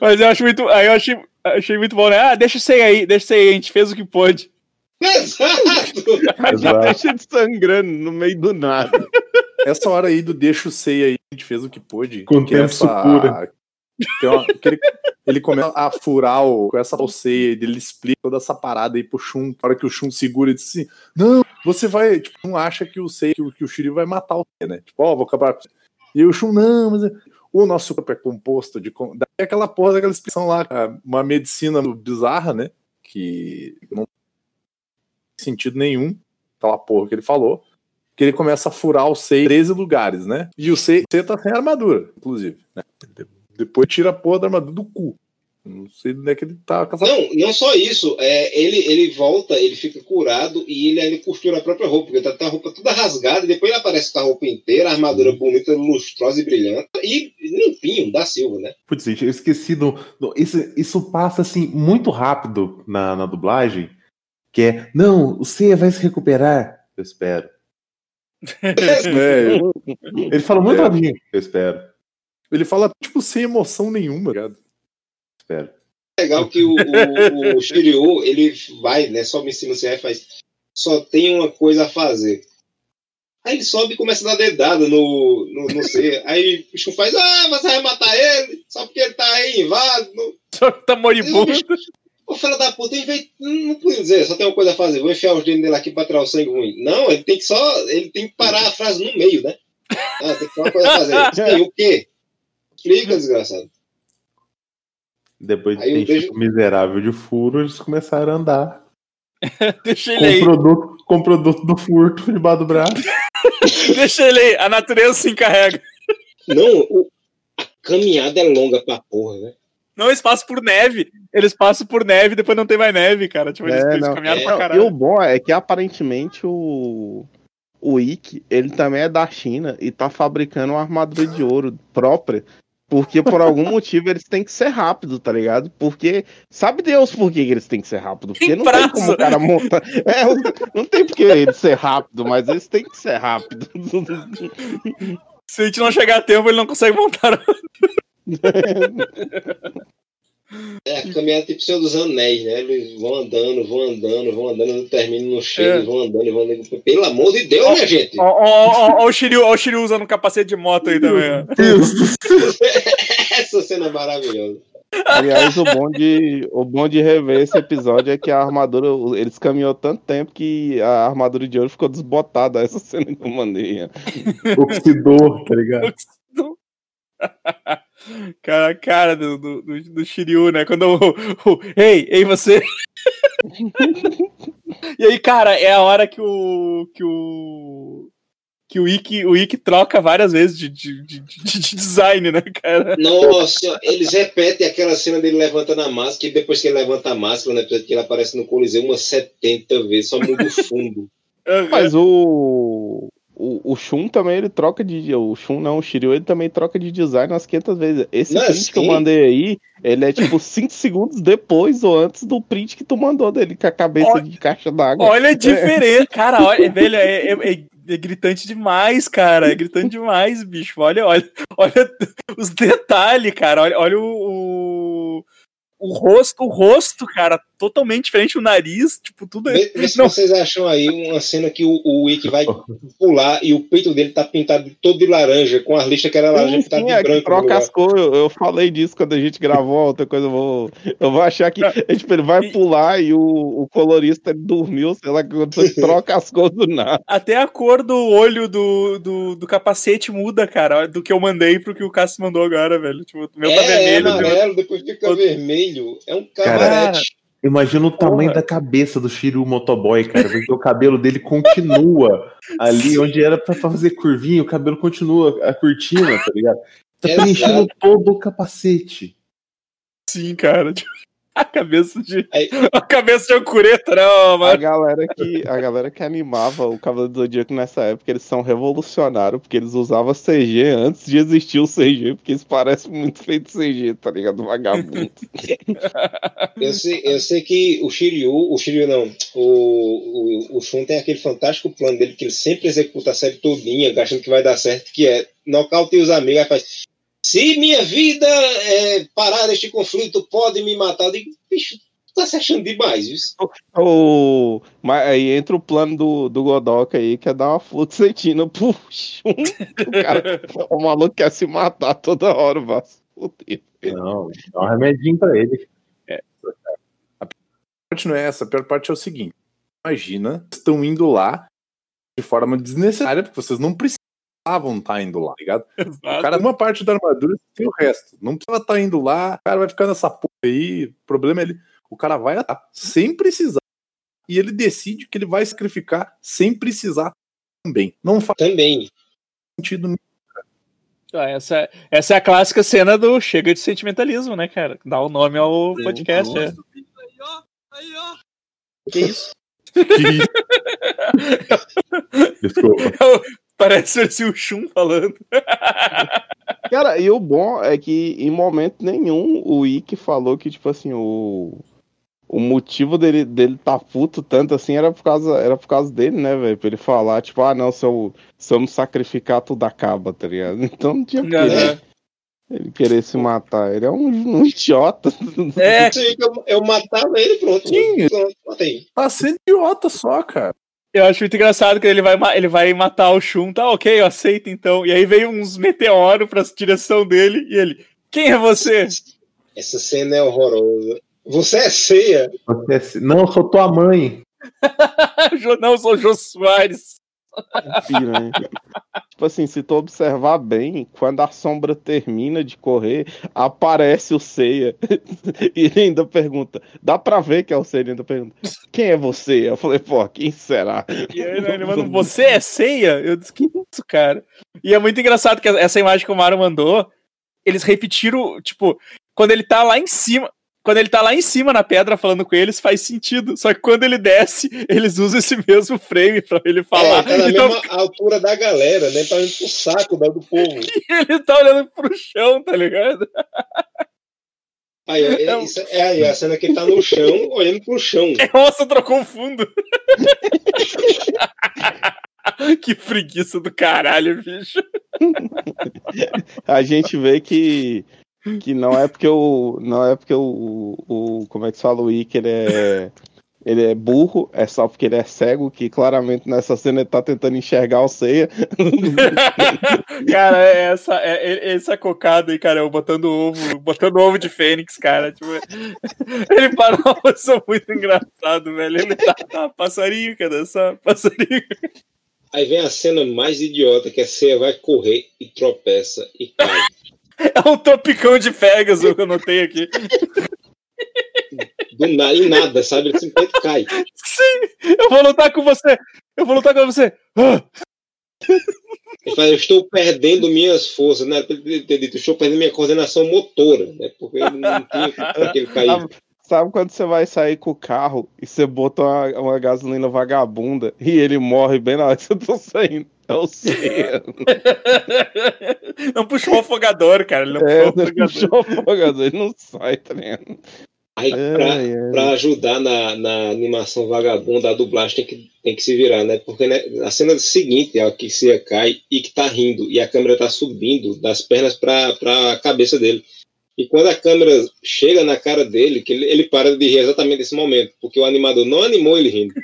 Mas eu acho muito. Aí eu achei, achei muito bom, né? Ah, deixa isso aí aí, deixa isso aí, a gente fez o que pôde. Exato! A gente Exato. deixa de sangrando no meio do nada. Essa hora aí do deixa o sei aí, a gente fez o que pôde. Com que tempo essa- supura. uma- que ele, ele começa a furar o, com essa ceia, ele explica toda essa parada aí pro Shun. Na hora que o Shun segura, ele diz assim: Não, você vai. Tipo, não acha que o sei, que o, que o Shiryu vai matar o Sei, né? Tipo, ó, vou acabar com. E o Shun, não, mas. É- O nosso corpo é composto de. Daí aquela porra daquela expressão lá, cara, uma medicina bizarra, né? Que não tem sentido nenhum, aquela porra que ele falou. Que ele começa a furar o Sei em 13 lugares, né? E o Sei, Sei tá sem armadura, inclusive. Né? Depois tira a porra da armadura do cu. Não sei onde é que ele tá com Não, não só isso. É, ele, ele volta, ele fica curado e ele ainda costura a própria roupa, porque tá, tá a roupa toda rasgada, e depois ele aparece com a roupa inteira, a armadura bonita, lustrosa e brilhante, e limpinho, da Silva, né? Putz, gente, eu esqueci do. do- isso, isso passa assim muito rápido na, na dublagem. Que é, não, o C vai se recuperar. Eu espero. É, Ele fala muito É. rapidinho. Eu espero, ele fala, tipo, sem emoção nenhuma, tá ligado? Espero. legal que o, o, o Shiryu, ele vai, né? Sobe em cima assim, aí faz. Só tem uma coisa a fazer. Aí ele sobe e começa a dar dedada no, no, no C. Aí o Shun faz, ah, você vai matar ele, só porque ele tá aí invado. Só que tá moribundo. Ô, filho da puta, em vez- não podia dizer, só tem uma coisa a fazer, vou enfiar os dedos dele aqui pra tirar o sangue ruim. Não, ele tem que só. Ele tem que parar a frase no meio, né? Ah, tem que ter uma coisa a fazer. Isso aí, o quê? Explica, desgraçado. Depois de ter eu vejo- enchido o miserável de furo, eles começaram a andar. Deixa ele Com aí. produto, com produto do furto debaixo do braço. Deixa ele aí. A natureza se encarrega. Não, o- a caminhada é longa pra porra, né? Não, eles passam por neve. Eles passam por neve e depois não tem mais neve, cara. Tipo, eles, É, eles caminharam É, pra Não, e caralho. o bom é que aparentemente o. O Ikki, ele também é da China e tá fabricando uma armadura de ouro própria. Porque por algum motivo eles têm que ser rápido, tá ligado? Porque. Sabe Deus por que eles têm que ser rápido? Porque Tem não prazo. tem como o cara montar. É, não tem porque ele ser rápido, mas eles têm que ser rápido. Se a gente não chegar a tempo, ele não consegue montar. É a caminhada tipo Senhor dos Anéis, né? Eles vão andando, vão andando, vão andando, não terminam, não chegam, É. vão andando, vão andando. Pelo amor de Deus, minha gente! Ó, ó, ó, ó o Shiryu, ó o Shiryu usando um capacete de moto aí também, ó. Essa cena é maravilhosa. Aliás, o bom, de, o bom de rever esse episódio é que a armadura. Eles caminhou tanto tempo que a armadura de ouro ficou desbotada. Essa cena que eu mandei. ó. Oxidou, tá ligado? Cara, a cara do, do, do, do Shiryu, né? Quando o. Ei, ei, você! e aí, cara, é a hora que o. que o. Que o Ikki, o Ikki troca várias vezes de, de, de, de- de design, né, cara? Nossa, eles repetem aquela cena dele levantando a máscara, e depois que ele levanta a máscara, né? Que ele aparece no Coliseu umas 70 vezes, só muda o fundo. Mas o. O, o Shun também ele troca de. O Shun não, o Shiryu ele também troca de design umas 500 vezes. Esse Não, print que eu sim. mandei aí, ele é tipo 5 segundos depois ou antes do print que tu mandou dele com a cabeça Olha- de caixa d'água. Olha a diferença, cara, olha, velho, é, é- é- é gritante demais, cara, é gritante demais, bicho. Olha, olha, olha os detalhes, cara, olha, olha o, o, o rosto, o rosto, cara, totalmente diferente, o nariz, tipo, tudo é... Vê, vê se Não. vocês acham aí uma cena que o, o Ikki vai pular e o peito dele tá pintado todo de laranja, com as listas que era laranja Sim, pintada sim, de é que branco. troca as cores. Eu, eu falei disso quando a gente gravou outra coisa. Eu vou, eu vou achar que é, tipo, ele vai pular e o, o colorista dormiu, sei lá, quando você troca as cores do nada. Até a cor do olho do, do, do capacete muda, cara, do que eu mandei pro que o Cássio mandou agora, velho. Tipo, o meu tá é, vermelho. é o meu- amarelo, depois fica Outro- vermelho. É um Cara, cabarete. Imagina o tamanho Porra. da cabeça do Shiryu Motoboy, cara, porque o cabelo dele continua ali onde era pra fazer curvinha, o cabelo continua a cortina, tá ligado? Tá Exato. preenchendo todo o capacete. Sim, cara. A cabeça de. Aí- A cabeça de Ancureta, não, A mano. galera que, a galera que animava o Cavaleiro do Zodíaco nessa época, eles são revolucionários, porque eles usavam CG antes de existir o CG, porque eles parecem muito feito CG, tá ligado? Vagabundo. Eu sei, eu sei que o Shiryu, o Shiryu não, o, o, o Shun tem aquele fantástico plano dele que ele sempre executa a série todinha, achando que vai dar certo, que é nocauteia os amigos, aí faz. Se minha vida é, parar neste conflito, pode me matar. Eu digo, bicho, tu tá se achando demais, isso. o, mas aí entra o plano do, do Godoka aí, que é dar uma fluoxetina pro Shun. O, cara, o maluco quer se matar toda hora, Vasco. Fudeu. Não, dá um remedinho pra ele. A parte não é essa, a pior parte é o seguinte: imagina, estão indo lá de forma desnecessária, porque vocês não precisavam estar indo lá, tá ligado? O cara, uma parte da armadura tem o resto. Não precisava estar indo lá, o cara vai ficar nessa porra aí. O problema é ele. O cara vai atar sem precisar. E ele decide que ele vai sacrificar sem precisar também. Não faz Também. sentido nenhum. Ah, essa, é- essa é a clássica cena do Chega de Sentimentalismo, né, cara? Dá o nome ao podcast. É. Que isso? Desculpa. Parece assim, o Shun falando. Cara, e o bom é que em momento nenhum o Ikki falou que, tipo assim, o, o motivo dele, dele tá puto tanto assim era por causa, era por causa dele, né, velho? Pra ele falar, tipo, ah, não, se eu, se eu me sacrificar, tudo acaba, tá ligado? Então não tinha por que É. ele querer se matar. Ele é um, um idiota. É, eu, eu matava ele, pronto. Sim. Pronto, matei. Tá sendo idiota só, cara. Eu acho muito engraçado que ele vai, ele vai matar o Shun, tá ok, eu aceito então. E aí veio uns meteoros pra direção dele e ele, quem é você? Essa cena é horrorosa. Você é ceia. Você é- Não, eu sou tua mãe. Não, eu sou o Jô Soares. Tipo assim, se tu observar bem, quando a sombra termina de correr, aparece o Ceia. E ainda pergunta: dá pra ver que é o Ceia? Ele ainda pergunta: quem é você? Eu falei: pô, quem será? E aí, né, ele manda, você é ceia? Eu disse, que isso, cara? E é muito engraçado que essa imagem que o Mario mandou, eles repetiram, tipo, quando ele tá lá em cima. Quando ele tá lá em cima na pedra falando com eles, faz sentido. Só que quando ele desce, eles usam esse mesmo frame pra ele falar. É, tá na Então, mesma altura da galera, né? Tá indo pro saco da- do povo. ele tá olhando pro chão, tá ligado? Aí, é, Não. isso é aí, a cena que ele tá no chão, olhando pro chão. Nossa, trocou o fundo. que preguiça do caralho, bicho. A gente vê que, que não é porque o. Não é porque o. o como é que se fala? O Iker é. Ele é burro, é só porque ele é cego, que claramente nessa cena ele tá tentando enxergar o ceia. cara, é essa, é, é- essa cocada aí, cara, eu botando ovo, botando ovo de fênix, cara. Tipo, ele parou uma posição muito engraçado, velho. Ele tá, tá passarinho, cara, só passarinho. Aí vem a cena mais idiota, que a Ceia vai correr e tropeça e cai. É um topicão de Pegasus que eu notei aqui. Do nada, em nada, sabe? Ele simplesmente cai. Sim, eu vou lutar com você. Eu vou lutar com você. Ah, Ele fala, eu estou perdendo minhas forças, né? Dito, estou perdendo minha coordenação motora, né? Porque ele não tinha como que ele cair. Sabe, sabe quando você vai sair com o carro e você bota uma, uma gasolina vagabunda e ele morre bem na hora que você tá saindo? É o. Não puxou o afogador, cara. Ele não É, puxou o ele afogador. puxou o afogador, ele não sai, tá ligado? Aí, pra, Ai, ai. pra ajudar na, na animação vagabunda, a dublagem tem que, tem que se virar, né? Porque né, a cena seguinte é a que Cia cai e que tá rindo, e a câmera tá subindo das pernas pra, pra cabeça dele. E quando a câmera chega na cara dele, que ele, ele para de rir exatamente nesse momento, porque o animador não animou ele rindo.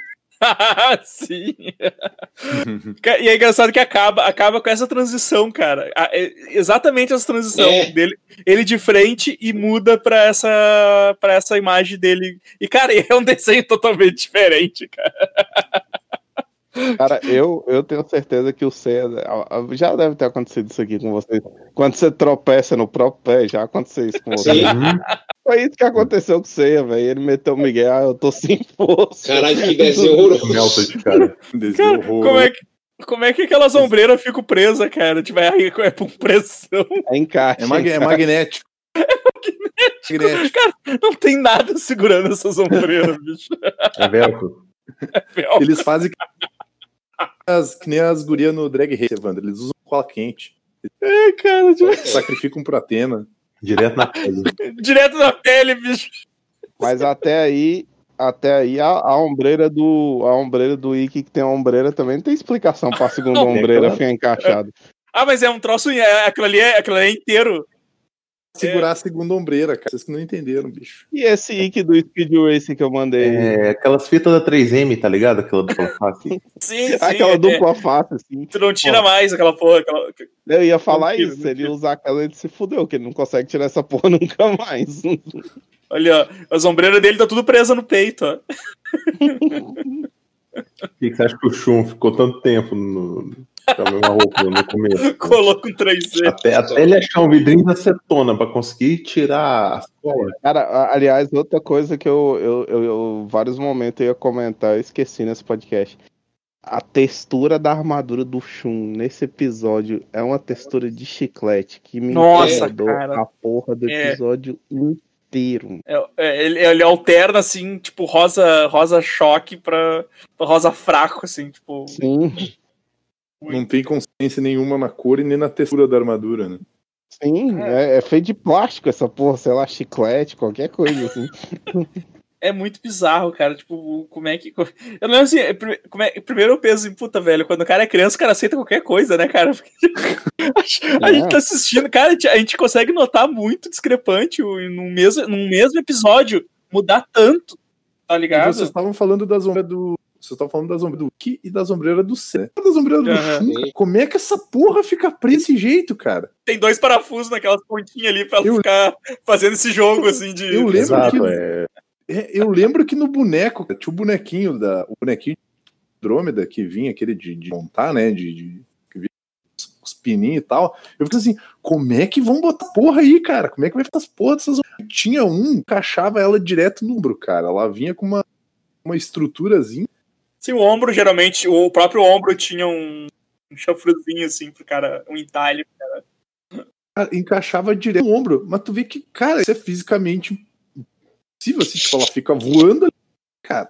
Sim. E é engraçado que acaba, acaba com essa transição, cara. É exatamente essa transição É. dele, ele de frente e muda pra essa, pra essa imagem dele. E, cara, é um desenho totalmente diferente, cara. Cara, eu, eu tenho certeza que o Ceia. Já deve ter acontecido isso aqui com vocês. Quando você tropeça no próprio pé, já aconteceu isso com você. Sim. Foi isso que aconteceu com o Ceia, velho. Ele meteu o Miguel, ah, eu tô sem força. Caralho, que desenho horroroso. Cara. Desenho Cara, como é que. Como é que aquelas ombreiras ficam presas, cara? Tipo, é, é por pressão. É encaixe. É, mag- é magnético. magnético. Não tem nada segurando essas ombreiras, bicho. É velcro. Eles fazem que, as, que nem as gurias no Drag Race, Evandro. Eles usam cola quente. É, cara, tipo, Sacrificam por Atena. Direto na pele. direto na pele, bicho. Mas até aí, até aí a, a ombreira do a ombreira do Ikki que tem a ombreira também não tem explicação pra segunda ombreira ficar encaixada. Ah, mas é um troço. É, aquilo, ali é, aquilo ali é inteiro. Segurar a segunda ombreira, cara. Vocês que não entenderam, bicho. E esse Ikki do Speed Racing que eu mandei? É, aquelas fitas da 3M, tá ligado? Aquela dupla face. Sim, sim. Aquela é, dupla face, assim. Tu não tira mais aquela porra. Aquela... Eu ia falar Não isso, não se ele usar aquela, ele se fudeu, que ele não consegue tirar essa porra nunca mais. Olha, as ombreiras dele tá tudo presa no peito, ó. Por que que você acha que o Shun ficou tanto tempo no, com a mesma roupa no começo? Colou com 3D. Até, até ele achar um vidrinho de acetona pra conseguir tirar as colas. Cara, a- aliás, outra coisa que eu, eu, eu, eu- vários momentos eu ia comentar, eu esqueci nesse podcast. A textura da armadura do Shun nesse episódio é uma textura de chiclete que me Nossa, cara. a porra do É. episódio inteiro. É, é, ele, ele alterna, assim, tipo, rosa, rosa choque pra, pra rosa fraco, assim, tipo. Sim, Não tem consciência nenhuma na cor e nem na textura da armadura, né? sim, é, é feito de plástico essa porra, sei lá, chiclete, qualquer coisa assim. É muito bizarro, cara. Tipo, como é que. Eu não lembro assim. é, prime- como é- primeiro eu penso assim, puta, velho, quando o cara é criança, o cara aceita qualquer coisa, né, cara? Porque, a, gente tá assistindo, cara, a gente, consegue notar muito discrepante num mesmo, num mesmo episódio mudar tanto, tá E ligado? vocês estavam falando das ombreiras do. Vocês estavam falando das ombreiras do Ki e das ombreiras do C. Das ombreiras do cara. Como é que essa porra fica presa desse jeito, cara? Tem dois parafusos naquelas pontinhas ali pra ela Eu- ficar fazendo esse jogo, assim, de. Eu lembro Exato, que- é. É, eu lembro que no boneco, tinha o bonequinho da. O bonequinho Drômeda que vinha, aquele de, de montar, né? De, de que os- os pininhos e tal. Eu fiquei assim, como é que vão botar porra aí, cara? Como é que vai ficar as porra dessas. Tinha um, encaixava ela direto no ombro, cara. Ela vinha com uma, uma estruturazinha. Sim, o ombro, geralmente, o próprio ombro tinha um, um chafruzinho, assim, pro cara, um entalhe. cara, encaixava direto no ombro. Mas tu vê que, cara, isso é fisicamente impossível, assim, tipo, ela fica voando ali, cara.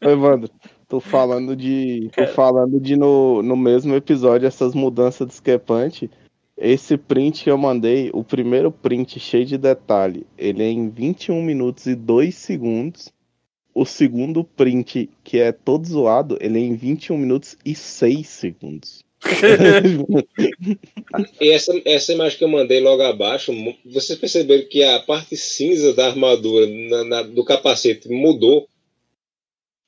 Evandro, tô falando de. Tô falando de no, no mesmo episódio essas mudanças discrepantes. Esse print que eu mandei, o primeiro print cheio de detalhe, ele é em 21 minutos e 2 segundos. O segundo print, que é todo zoado, ele é em 21 minutos e 6 segundos. E essa, essa imagem que eu mandei logo abaixo, vocês perceberam que a parte cinza da armadura na- na- do capacete mudou?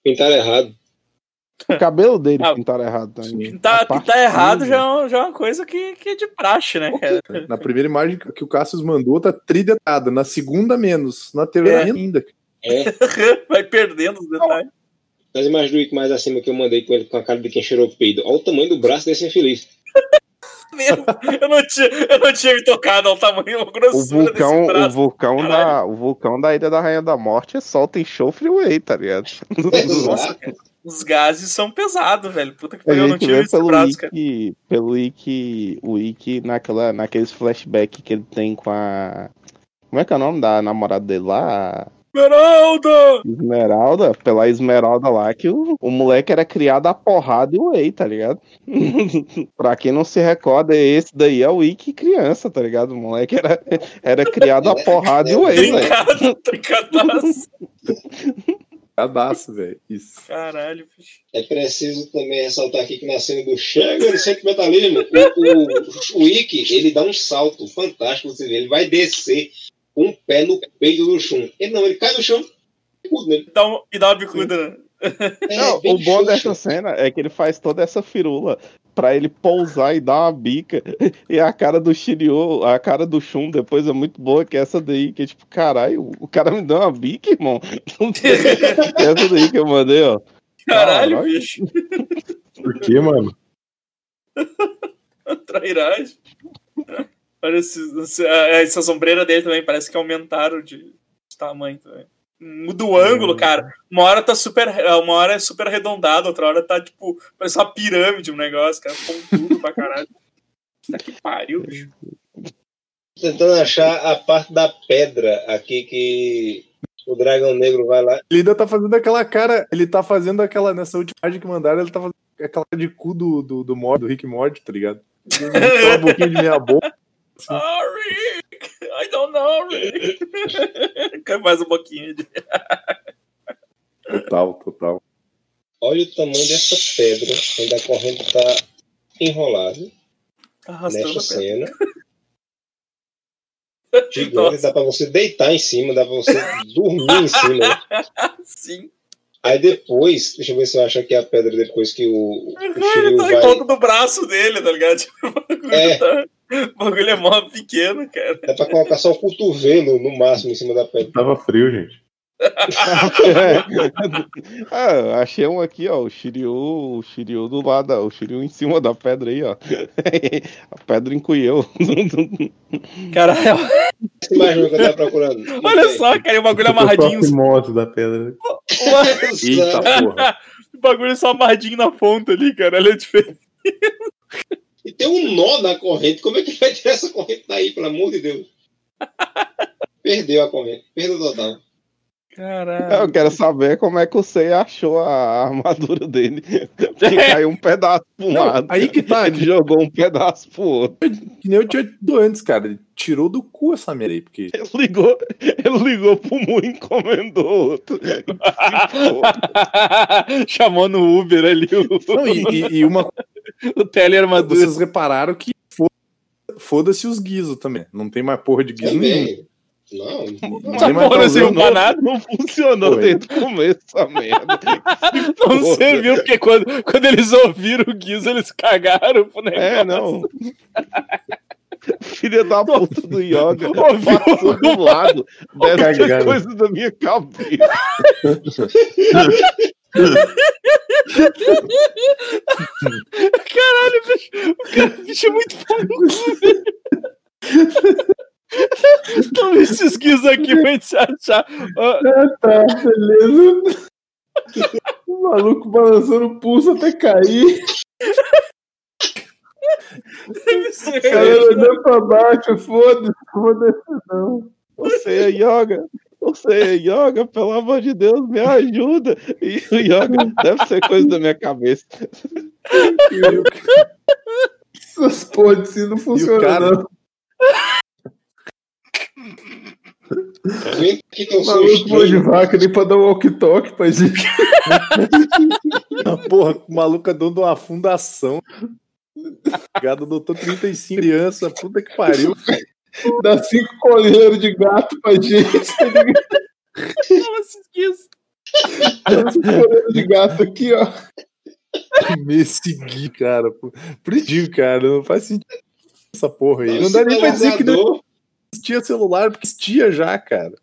Pintaram errado. O cabelo dele Ah, pintaram errado também. Pintar, A parte pintar errado cinza. já, é já é uma coisa que, que é de praxe, né, cara? Na primeira imagem que o Cassius mandou, tá tridetada. Na segunda, menos. Na terceira, É. ainda. É. Vai perdendo os detalhes. As imagens do Ick mais acima que eu mandei com ele com a cara de quem cheirou peido. Olha o tamanho do braço desse infeliz. Mesmo. Eu não tinha, eu não tinha me tocado ao tamanho, a O grossura vulcão, desse o braço. vulcão da, o vulcão da Ilha da Rainha da Morte solta enxofre whey, tá ligado? Exato. Os gases são pesados, velho. Puta que pariu, eu não tinha visto pelo braço, cara. Pelo Wiki, o Wiki naquela, naqueles flashbacks que ele tem com a. Como é que é o nome da namorada dele lá? Esmeralda! Esmeralda, pela Esmeralda lá, que o, o moleque era criado a porrada e whey, tá ligado? pra quem não se recorda, esse daí é o Wiki criança, tá ligado? O moleque era, era criado a porrada e whey, velho. Trincado, trincadaço. Cadaço, velho. Isso. Caralho, bicho. É preciso também ressaltar aqui que na cena do Chega de sentimentalismo, o, o, o Ikki, ele dá um salto fantástico, você vê, ele vai descer um pé no peito do Shun. Ele não, ele cai no chão tudo nele. Dá um- e dá uma bicuda, né? É, Não, o bom dessa cena é que ele faz toda essa firula pra ele pousar e dar uma bica. E a cara do Shiryu, a cara do Shun depois é muito boa, que é essa daí, que é tipo, caralho, o cara me deu uma bica, irmão. essa daí que eu mandei, ó. Caralho, Caralho. bicho. Por quê, mano? Trairagem. Olha, esse- essa sombreira dele também parece que aumentaram de, de tamanho também. Muda o ângulo, cara. Uma hora tá super. Uma hora é super arredondado, outra hora tá tipo. Parece uma pirâmide um negócio, cara. Pontudo pra caralho. Puta que pariu, bicho. Tentando achar a parte da pedra aqui que o dragão negro vai lá. Ele ainda tá fazendo aquela cara. Ele tá fazendo aquela. Nessa última imagem que mandaram, ele tá fazendo aquela cara de cu do, do, do, Mord, do Rick Mord, tá ligado? Só uma boquinha de meia boca. Oh, Rick! I don't know, Rick! Mais um pouquinho de. Total, total. Olha o tamanho dessa pedra, onde a corrente tá enrolada Tá arrastando nesta cena. Gigante, Nossa. dá pra você deitar em cima, dá pra você dormir em cima. Sim. Aí depois, deixa eu ver se eu acho aqui a pedra depois que o, o Ele Shiryu tá em vai. volta do braço dele, tá ligado? É. o bagulho é mó pequeno, cara. Dá pra colocar só o cotovelo no máximo em cima da pedra. Tava frio, gente. ah, achei um aqui, ó. O Shiryu, o Shiryu do lado, ó, o Shiryu em cima da pedra aí, ó. a pedra encolheu. Caralho, Essa imagem que eu tava procurando. olha só, cara, o bagulho amarradinho. moto da pedra. Eita porra. O bagulho só amarradinho na ponta ali, cara. Olha a diferença. E tem um nó na corrente. Como é que vai tirar essa corrente daí, pelo amor de Deus? Perdeu a corrente. Perdeu total. Caralho. Eu quero saber como é que o Sei achou a armadura dele. Porque caiu um pedaço pro Não, lado. aí que tá, Ele jogou um pedaço pro outro. Que nem eu tinha dito antes, cara. Ele tirou do cu essa merda aí, porque. Ele ligou, ele ligou pro Mu e encomendou outro. Chamou no Uber ali o, Não, e, e- e uma o telearmadura. Vocês repararam que fo- foda-se os guizos também. Não tem mais porra de guizo nenhum. Também. Não, Não Essa tem mais porra não pra nada. Não funcionou Foi. desde o começo essa merda. Não Porra. serviu, porque quando, quando eles ouviram o Guizo, eles cagaram pro negócio. É, não. Filha da puta do Yoga Ouviu? passou do lado dessas Cagando. coisas da minha cabeça. Caralho, bicho. O cara, bicho é muito. Toma esses guias aqui pra gente se achar. Ah, tá, beleza. O maluco balançando o pulso até cair. deve ser. O cara olhando pra baixo, foda-se, foda-se não. Você é yoga. Você yoga, pelo amor de Deus, me ajuda. E o yoga deve ser coisa da minha cabeça. Essas porra de si não funcionam, cara- não. Que eu O sou maluco pô de vaca nem pra dar um walk-talk pra gente. Porra, o maluco é dono de uma fundação. Gado doutor 35 criança, puta que pariu. Dá cinco coleiros de gato pra gente. Toma esses guias. Dá cinco coleiros de gato aqui, ó. Me seguir, cara. Por por isso digo, cara, não faz sentido essa porra aí. Não dá nem pra dizer que não existia celular, porque existia já, cara.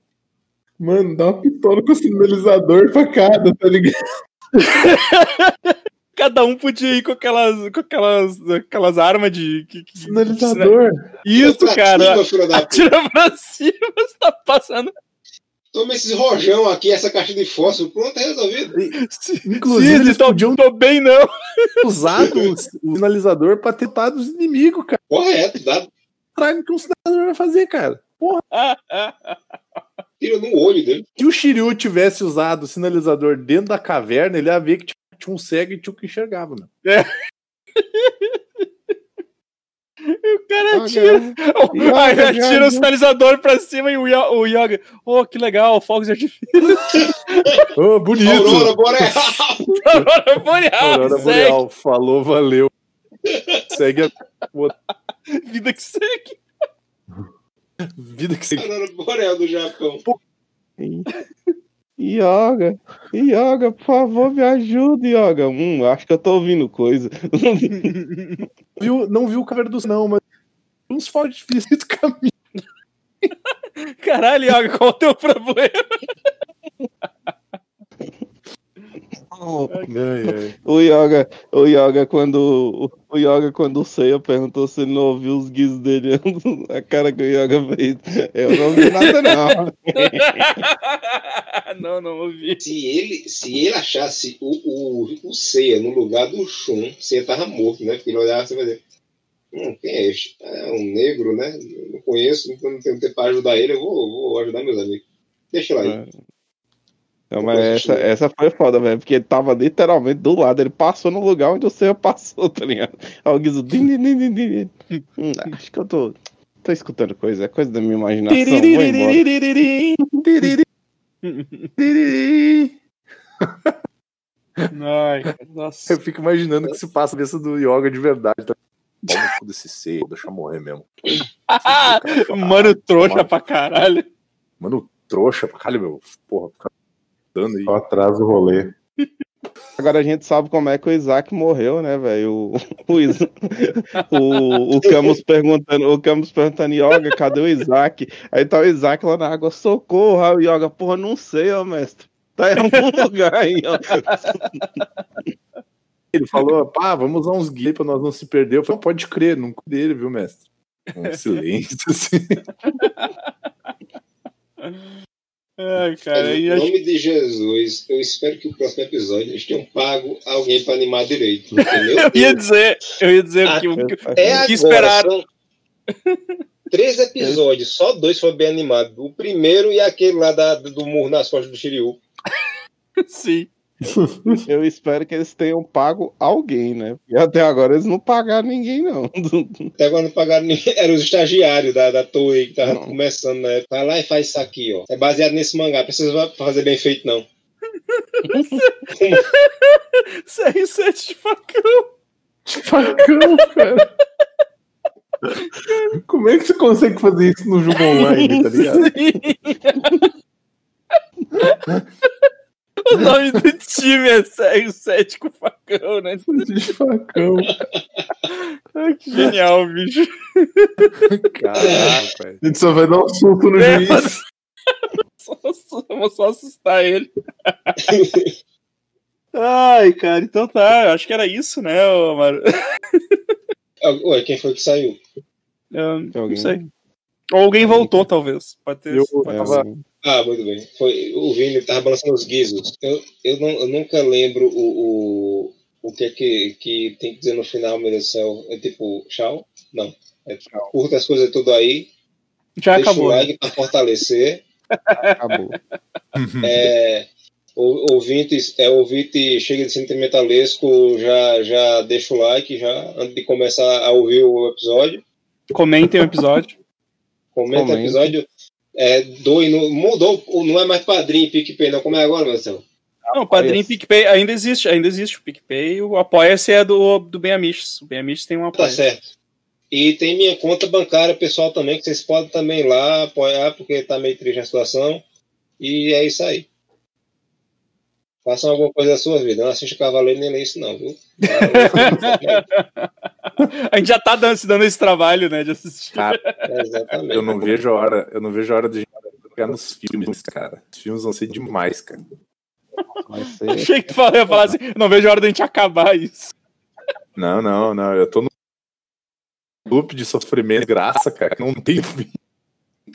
Mano, dá uma pistola com sinalizador pra cada, tá ligado? Cada um podia ir com aquelas, com aquelas, aquelas armas de. Que, que- Sinalizador. Isso, Pra cara. cima, filho da puta. Atira pra cima, você tá passando. Toma esses rojão aqui, essa caixa de fósforo. Pronto, é resolvido. Inclusive, Sim, eles tô, podiam tô bem, não. usado o sinalizador pra tentar dos inimigos, cara. Correto, dá. Traga o que um sinalizador vai fazer, cara. Tira no olho dele. Se o Shiryu tivesse usado o sinalizador dentro da caverna, ele ia ver que tinha- tinha um cego e tinha o que enxergava, mano. O cara atira. Yoga, Aí Yoga. atira o sinalizador pra cima e o, Yo- o Yoga. Oh, que legal, fogos de artifício. Ô, bonito! Aurora Boreal. Aurora Boreal, Aurora. Boreal, falou, valeu. Segue a Vida que segue. vida que segue. Aurora Boreal do Japão. Yoga, Yoga, por favor, me ajuda, Yoga. Hum, acho que eu tô ouvindo coisa. Viu, não viu o Caverna do não, mas uns fogos difíceis do caminho. Caralho, Yoga, qual o teu problema? Ai, ai. O Yoga, o Yoga, quando o Yoga, quando o Seiya perguntou se ele não ouviu os guios dele, a cara que o Yoga fez, eu não ouvi nada, não. não, não ouvi. Se ele, se ele achasse o, o, o Seiya no lugar do Shun, Seiya tava morto, né? Porque ele olhava assim e dizer: Hum, quem é este? É um negro, né? Eu não conheço, então não tenho tempo para ajudar ele, eu vou, vou ajudar meus amigos. Deixa lá aí. Não, mas essa, essa foi foda, velho, porque ele tava literalmente do lado, ele passou no lugar onde o Seiya passou, tá ligado? Aí o Guizo, din, din, din, din, din. Hum, acho que eu tô, tô escutando coisa, é coisa da minha imaginação. Ai, nossa. Eu fico imaginando que se passa a cabeça do Yoga de verdade. Tá? Desse seio, deixa eu morrer mesmo. Mano, trouxa pra caralho. Mano, trouxa pra caralho, meu. Porra, dando aí. Só atrasa o rolê. Agora a gente sabe como é que o Isaac morreu, né, velho? O, o, o, o Camus perguntando, o Camus perguntando, Yoga, cadê o Isaac? Aí tá o Isaac lá na água, socorro, aí o Yoga, porra, não sei, ó, mestre. Tá em algum lugar aí, ó. Ele falou, pá, vamos usar uns guias pra nós não se perder. Eu falei, pode crer, nunca dele, viu, mestre? Um silêncio, assim. Ai, cara, em acho nome de Jesus, eu espero que o próximo episódio eles tenham pago alguém para animar direito. Eu ia dizer, eu ia dizer que o que- É que agora, esperar. são três episódios, só dois foram bem animados. O primeiro e aquele lá da- do murro nas costas do Shiryu. Sim. Eu espero que eles tenham pago alguém, né? E até agora eles não pagaram ninguém, não. Até agora não pagaram ninguém. Eram os estagiários da, da Toei que estavam Não. começando, né? Vai lá e faz isso aqui, ó. É baseado nesse mangá. Precisa fazer bem feito, não. CR7 de facão. Facão, cara. Como é que você consegue fazer isso no jogo online, tá ligado? o nome do time é CR7 com facão, né? De facão. Ai, que genial, bicho. Caralho, velho. A gente só vai dar um susto no É, juiz. Só, só, vou só assustar ele. Ai, cara, então tá. eu Acho que era isso, né, ô, Amaro? Ah, Ué, quem foi que saiu? Eu Tem não alguém? sei. Ou alguém voltou, talvez. Pode ter. Eu pode É, ter. tava- Ah, muito bem. Foi, o Vini tava balançando os guizos. Eu, eu, não, eu nunca lembro o, o, o que é que, que tem que dizer no final, meu Deus do céu. É tipo, tchau? Não. É tchau. Curta as coisas tudo aí. Já deixa acabou. o né? like pra fortalecer. Acabou. É, o, ouvinte, é, ouvinte chega de sentimentalesco, já, já deixa o like já, antes de começar a ouvir o episódio. Comentem o episódio. Comenta o episódio. É, doe no, mudou, não é mais padrinho PicPay, não. Como é agora, Marcelo? Não, o padrinho. PicPay ainda existe, ainda existe o PicPay. O Apoia-se é do, do Ben Amiches. O Ben Amiches tem um Tá apoia certo. E tem minha conta bancária pessoal também, que vocês podem também ir lá apoiar, porque tá meio triste a situação. E é isso aí. Façam alguma coisa da sua vida. Não assista Cavaleiro nem lê isso, não, viu? A gente já tá dando, se dando esse trabalho, né, de assistir. Cara, exatamente. eu não vejo a hora, eu não vejo a hora de gente jogar nos filmes, cara. Os filmes vão ser demais, cara. Ser. Achei que tu falava- ia falar assim, não vejo a hora da gente acabar isso. Não, não, não. Eu tô no loop de sofrimento e graça, cara. que Não tem fim.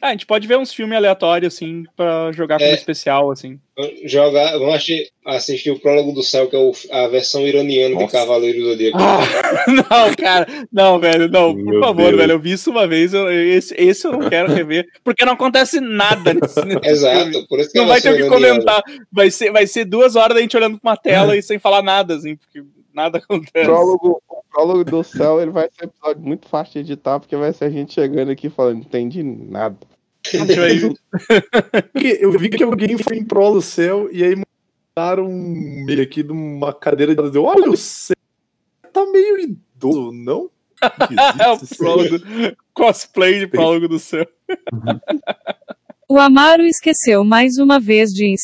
Ah, a gente pode ver uns filmes aleatórios, assim, pra jogar como É. especial, assim. Jogar, vamos assistir, assistir o Prólogo do Céu, que é o- a versão iraniana de Nossa. Cavaleiro do Zodíaco. Ah, não, cara, não, velho, não, por Meu favor, Deus. velho, eu vi isso uma vez, eu- esse, esse eu não quero rever, porque não acontece nada nesse, nesse filme. Exato, por isso que é Não vai ter versão o que comentar, vai ser, vai ser duas horas da gente olhando pra uma tela e sem falar nada, assim, porque nada O acontece. prólogo, o prólogo do céu ele vai ser um episódio muito fácil de editar, porque vai ser a gente chegando aqui falando, não entendi nada. Eu vi que alguém foi em prol do céu e aí mandaram um meio aqui de uma cadeira de deu, olha o céu. Tá meio idoso, não? É o prólogo, cosplay de prólogo do céu. O Amaro esqueceu mais uma vez de